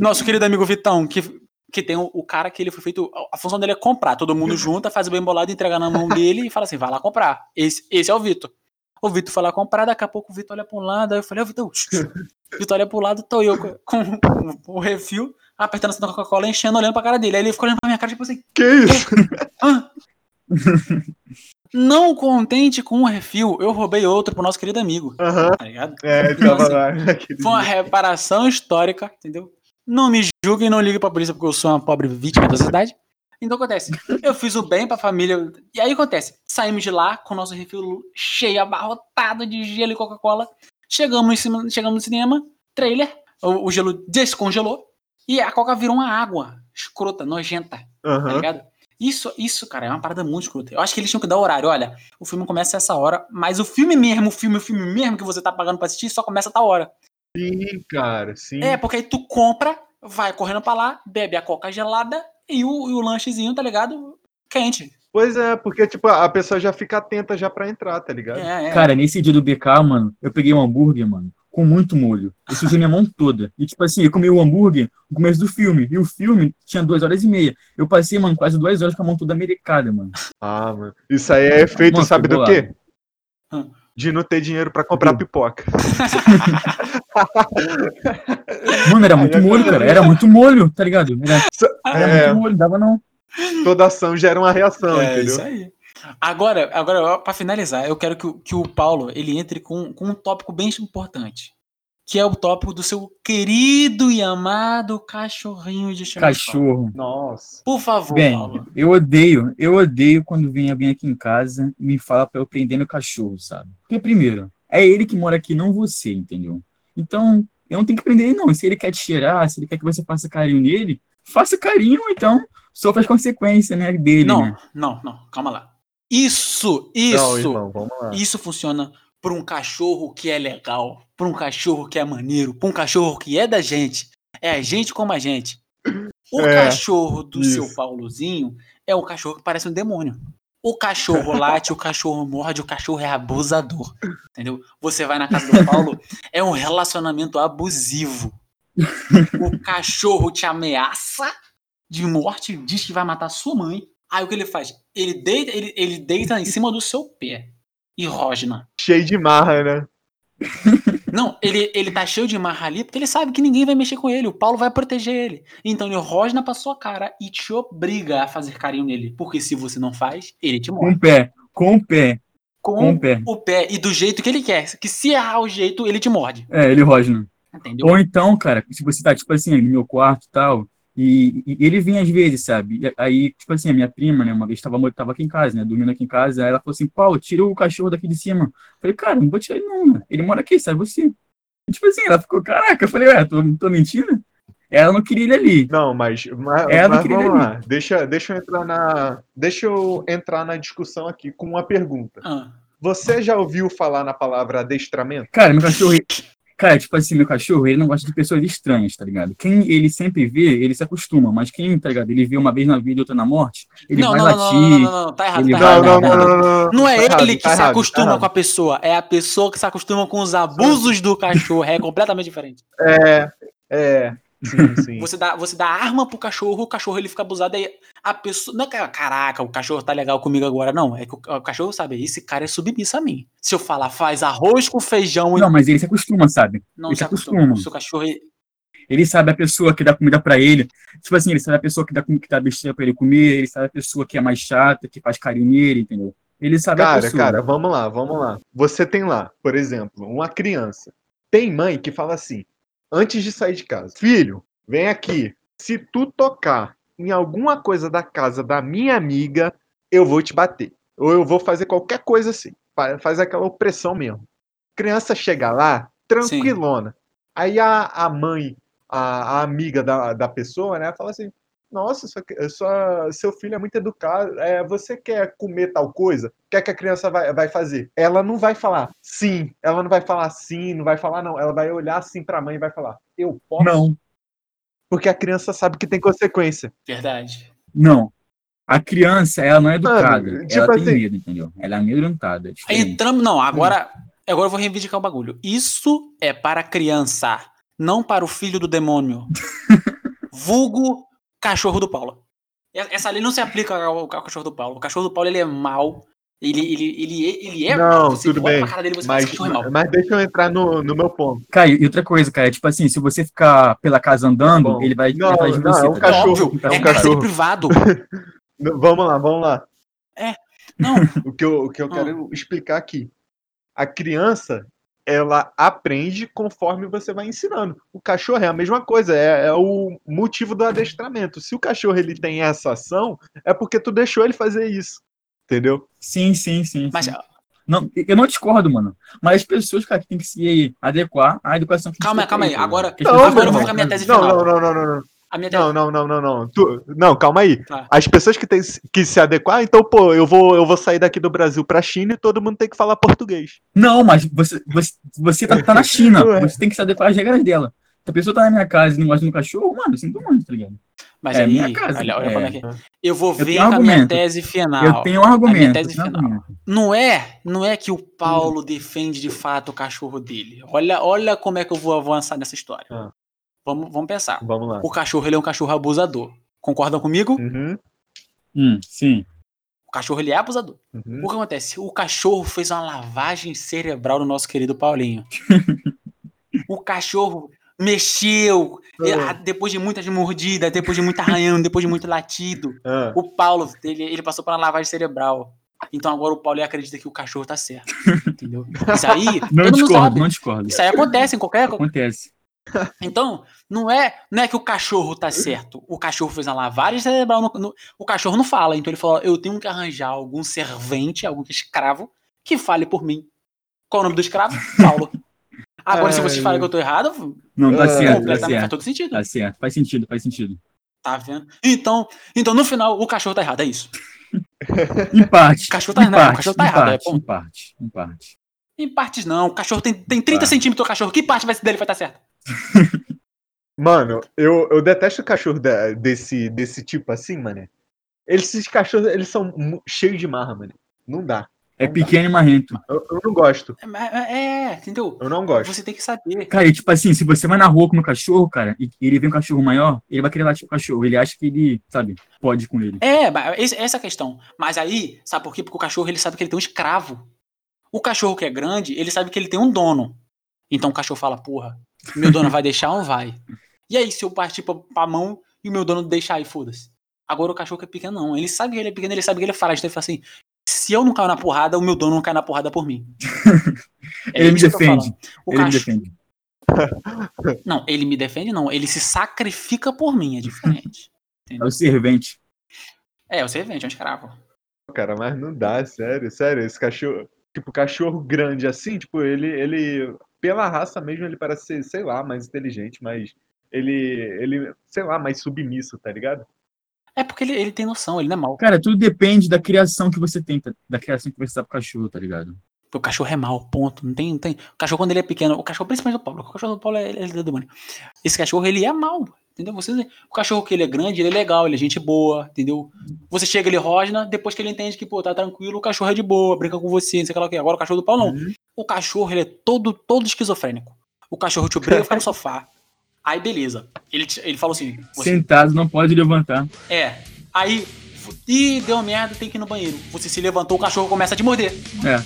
nosso querido amigo Vitão, que, que tem o, o, cara que ele foi feito. A função dele é comprar. Todo mundo *laughs* junta, faz o bem bolado, entrega na mão dele e fala assim: vai lá comprar. Esse, esse é o Vitor. O Vitor foi lá comprar, daqui a pouco o Vitor olha pra um lado, aí eu falei, ô Vitor, *laughs* Vitor olha pro lado, tô eu com, com, com o refil, apertando essa Coca-Cola, enchendo, olhando pra cara dele. Aí ele ficou olhando pra minha cara, tipo assim. Que isso? Ah, Não contente com um refil, eu roubei outro pro nosso querido amigo. Uhum. Tá ligado? É, então, assim, lá. *laughs* Foi uma reparação histórica, entendeu? Não me julguem, não liguem pra polícia porque eu sou uma pobre vítima da sociedade. Então acontece, eu fiz o bem pra família. E aí acontece, saímos de lá com o nosso refil cheio, abarrotado de gelo e Coca-Cola. Chegamos em cima, chegamos no cinema, trailer, o, o, gelo descongelou e a Coca virou uma água escrota, nojenta. Uhum. Tá ligado? Isso, isso, cara, é uma parada muito escrota. Eu acho que eles tinham que dar horário. Olha, o filme começa essa hora, mas o filme mesmo, o filme, o filme mesmo que você tá pagando pra assistir, só começa a tal hora. Sim, cara, sim. É, porque aí tu compra, vai correndo pra lá, bebe a coca gelada e o, e o lanchezinho, tá ligado? Quente. Pois é, porque, tipo, a pessoa já fica atenta já pra entrar, tá ligado? É, é. Cara, nesse dia do BK, mano, eu peguei um hambúrguer, mano, com muito molho. Eu sujei minha mão toda. E, tipo assim, eu comi o hambúrguer no começo do filme. E o filme tinha duas horas e meia. Eu passei, mano, quase duas horas com a mão toda americana, mano. Ah, mano. Isso aí é efeito, Nossa, sabe do quê? Hum. De não ter dinheiro pra comprar pipoca. *laughs* Mano, era muito molho, cara. Era muito molho, tá ligado? Era, era É, muito molho, dava não. toda ação gera uma reação, É, entendeu? isso aí. Agora, agora para finalizar, eu quero que, o- que o Paulo ele entre com, com um tópico bem importante, que é o tópico do seu querido e amado cachorrinho de estimação. Cachorro. Nossa. Por favor, Bem, Paulo. eu odeio, eu odeio quando vem alguém aqui em casa e me fala pra eu prender meu cachorro, sabe? Porque, primeiro, é ele que mora aqui, não você, entendeu? Então, eu não tenho que prender ele, não. Se ele quer te cheirar, se ele quer que você faça carinho nele, faça carinho, então sofra as consequências, né, dele, Não, né? não, não, calma lá. Isso, Não, isso, irmão, vamos lá. isso funciona para um cachorro que é legal, para um cachorro que é maneiro, para um cachorro que é da gente. É a gente como a gente. O É, cachorro do isso. seu Paulozinho é um cachorro que parece um demônio. O cachorro late, o cachorro morde, o cachorro é abusador. Entendeu? Você vai na casa do Paulo, é um relacionamento abusivo. O cachorro te ameaça de morte, diz que vai matar sua mãe. Aí o que ele faz? Ele deita, ele, ele deita em cima do seu pé e rosna. Cheio de marra, né? Não, ele, ele tá cheio de marra ali porque ele sabe que ninguém vai mexer com ele. O Paulo vai proteger ele. Então ele rosna pra sua cara e te obriga a fazer carinho nele. Porque se você não faz, ele te Com morde. o pé, com o pé, Com, com o pé. o pé e do jeito que ele quer. Que se errar o jeito, ele te morde. É, ele rosna. Entendeu? Ou então, cara, se você tá, tipo assim, no meu quarto e tal, e, e ele vem às vezes, sabe? Aí, tipo assim, a minha prima, né, uma vez tava, tava aqui em casa, né, dormindo aqui em casa, aí ela falou assim, Paulo, tira o cachorro daqui de cima. Eu falei, cara, não vou tirar ele não, né? ele mora aqui, sabe você? E, tipo assim, ela ficou, caraca, eu falei, ué, tô, tô mentindo? Ela não queria ele ali. Não, mas, mas, não mas queria vamos lá. Deixa, deixa eu entrar na. Deixa eu entrar na discussão aqui com uma pergunta. Ah, Você já ouviu falar na palavra adestramento? Cara, meu cachorro, cara, tipo assim, meu cachorro, ele não gosta de pessoas estranhas, tá ligado? Quem ele sempre vê, ele se acostuma, mas quem, tá ligado, ele vê uma vez na vida e outra na morte, ele não, vai não, não, latir, não, não, não, não, tá errado, ele tá vai- errado. Não, tá não, não, errado. não, não, é Tá ele errado, que tá se errado, acostuma tá com a pessoa, é a pessoa que se acostuma com os abusos do cachorro. É completamente diferente. É, é. Sim, *laughs* sim. Você dá, você dá arma pro cachorro, o cachorro ele fica abusado, aí a pessoa. Não é que, caraca, o cachorro tá legal comigo agora, não. É que o, o cachorro sabe, esse cara é submisso a mim. Se eu falar, faz arroz com feijão e Não, mas ele se acostuma, sabe? não ele se acostuma. acostuma. Seu cachorro. ele- Ele sabe a pessoa que dá comida pra ele. Tipo assim, ele sabe a pessoa que dá, que dá besteira pra ele comer, ele sabe a pessoa que é mais chata, que faz carinho nele, entendeu? Ele sabe a Cara, pessoa. cara, vamos lá, vamos lá. Você tem lá, por exemplo, uma criança. Tem mãe que fala assim, antes de sair de casa, filho, vem aqui. Se tu tocar em alguma coisa da casa da minha amiga, eu vou te bater. Ou eu vou fazer qualquer coisa assim. Fa- Faz aquela opressão mesmo. Criança chega lá, tranquilona. Aí a, a mãe, a, a amiga da, da pessoa, né, fala assim: Nossa, sua, sua- seu filho é muito educado. É, você quer comer tal coisa? O que, é que a criança vai, vai fazer? Ela não vai falar sim, ela não vai falar sim, não vai falar não. Ela vai olhar assim pra mãe e vai falar: Eu posso? Não, Porque a criança sabe que tem consequência. Verdade. não. A criança, ela não é educada. Mano, tipo ela tem assim- medo, entendeu? Ela é amedrontada. é entramos. Não, agora. Agora eu vou reivindicar o bagulho. Isso é para criança, não para o filho do demônio. *laughs* Vulgo cachorro do Paulo. Essa lei não se aplica ao, ao cachorro do Paulo. O cachorro do Paulo ele é mau. Ele, ele, ele, ele é. Não, você tudo bem, dele Mas, é mau. mas deixa eu entrar no, no meu ponto. Cara, e outra coisa, cara, é tipo assim, se você ficar pela casa andando, Bom, ele vai não, atrás de não, você. é um tá cachorro, Óbvio, é um é cachorro. privado. *laughs* N- Vamos lá, vamos lá. Não, *laughs* O que eu, o que eu Ah. quero explicar aqui. A criança, ela aprende conforme você vai ensinando. O cachorro é a mesma coisa, é, é o motivo do adestramento. Se o cachorro ele tem essa ação, é porque tu deixou ele fazer isso. Entendeu? Sim, sim, sim. mas sim. Não, eu não discordo, mano. Mas as pessoas, cara, que tem que se adequar à educação que Calma calma aí. Agora- Não, agora eu vou ficar minha tese Não, final. não, não, não, não, não. A minha Não, não, não, não, não. Tu- não, calma aí. Tá. As pessoas que têm que se adequar, então, pô, eu vou, eu vou sair daqui do Brasil pra China e todo mundo tem que falar português. Não, mas você, você, você tá, tá na China. *laughs* Ué. Você tem que se adequar às regras dela. Se a pessoa tá na minha casa e não gosta do cachorro, mano, eu sinto muito, tá ligado? Mas É, aí, minha casa, olha, olha é. como é que Eu vou Eu ver a minha tese final. eu tenho um argumento. minha tese final. argumento. Não é, não é que o Paulo defende de fato o cachorro dele. Olha, olha como é que eu vou avançar nessa história. Ah. Vamos, vamos pensar. Vamos lá. O cachorro ele é um cachorro abusador. Concordam comigo? Uhum, Hum, sim. O cachorro ele é abusador. uhum. O que acontece? O cachorro fez uma lavagem cerebral no nosso querido Paulinho. *laughs* o cachorro mexeu ah, depois de muitas mordidas, depois de muito arranhão, depois de muito latido. Ah, O Paulo, ele, ele passou por uma lavagem cerebral. Então agora o Paulo acredita que o cachorro tá certo. Entendeu? Isso aí, *laughs* Não discordo, não discordo. Isso aí acontece em qualquer. Acontece. Então, não é, não é que o cachorro tá certo. O cachorro fez uma lavagem cerebral. No, no- o cachorro não fala. Então ele falou: eu tenho que arranjar algum servente, algum escravo, que fale por mim. Qual é o nome do escravo? Paulo. *laughs* Agora, se vocês falam que eu tô errado, Não, tá certo, tá completamente faz certo. todo sentido. Tá certo. Faz sentido, faz sentido. Tá vendo? Então, então, no final, o cachorro tá errado, é isso. Em parte. O cachorro tá em errado, o parte, cachorro tá em errado, é parte, ponto. em parte, em parte. Em partes não. O cachorro tem, tem 30 Tá. centímetros o cachorro. Que parte vai ser dele vai estar certa? Mano, eu, eu detesto cachorro da- desse, desse tipo assim, mano. Esses cachorros, eles são cheios de marra, mano. Não dá. É Não dá. pequeno e marrento. Eu, eu não gosto. É, é, é, entendeu? Eu não gosto. Você tem que saber. Cara, e tipo assim, se você vai na rua com um cachorro, cara, e ele vê um cachorro maior, ele vai querer latir o cachorro. Ele acha que ele, sabe, pode ir com ele. É, essa é a questão. Mas aí, sabe por quê? Porque o cachorro ele sabe que ele tem um escravo. O cachorro que é grande, ele sabe que ele tem um dono. Então o cachorro fala, porra, meu dono vai deixar ou não vai? E aí, se eu partir pra, pra mão e o meu dono deixar aí, foda-se. Agora o cachorro que é pequeno, não. Ele sabe que ele é pequeno, ele sabe que ele é frágil. Então ele fala assim: se eu não caio na porrada, o meu dono não cai na porrada por mim. *laughs* É Ele me defende. ele me cachorro- defende. *laughs* Não, ele me defende, não. Ele se sacrifica por mim, é diferente. É o servente. É, o servente é um escravo. Cara, mas não dá, sério, sério. Esse cachorro, tipo, cachorro grande assim, tipo, ele, ele, pela raça mesmo, ele parece ser, sei lá, mais inteligente, mas ele, ele, sei lá, mais submisso, tá ligado? É porque ele, ele tem noção, ele não é mau. Cara, tudo depende da criação que você tem, tá- da criação que você dá pro cachorro, tá ligado? O cachorro é mau, ponto. Não tem, não tem. O cachorro, quando ele é pequeno, o cachorro, principalmente do Paulo, o cachorro do Paulo é, ele é do demônio. Esse cachorro, ele é mau, entendeu? Você, o cachorro que ele é grande, ele é legal, ele é gente boa, entendeu? Você chega, ele rosna, depois que ele entende que, pô, tá tranquilo, o cachorro é de boa, brinca com você, não sei o que. Agora o cachorro do Paulo não. Uhum. O cachorro, ele é todo, todo esquizofrênico. O cachorro te obriga a ficar no sofá. Aí, beleza. Ele, ele falou assim: você, Sentado, não pode levantar. é. Aí, ih, deu merda, tem que ir no banheiro. Você se levantou, o cachorro começa a te morder. É.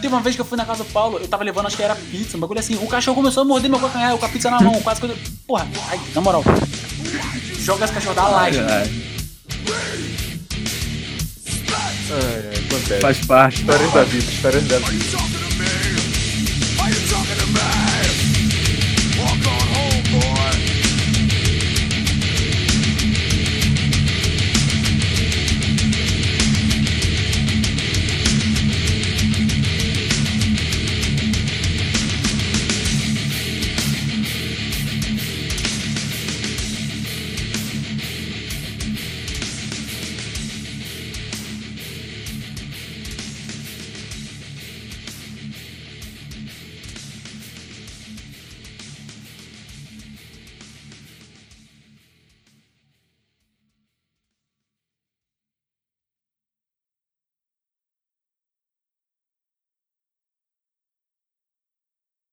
Teve uma vez que eu fui na casa do Paulo, eu tava levando, acho que era pizza, um bagulho assim. O cachorro começou a morder meu calcanhar, eu com a pizza na mão, quase que eu. Porra, ai, na moral. Joga esse cachorro da laje. Ai, Ai, ai, acontece. Faz parte. Histórias da vida, histórias da vida.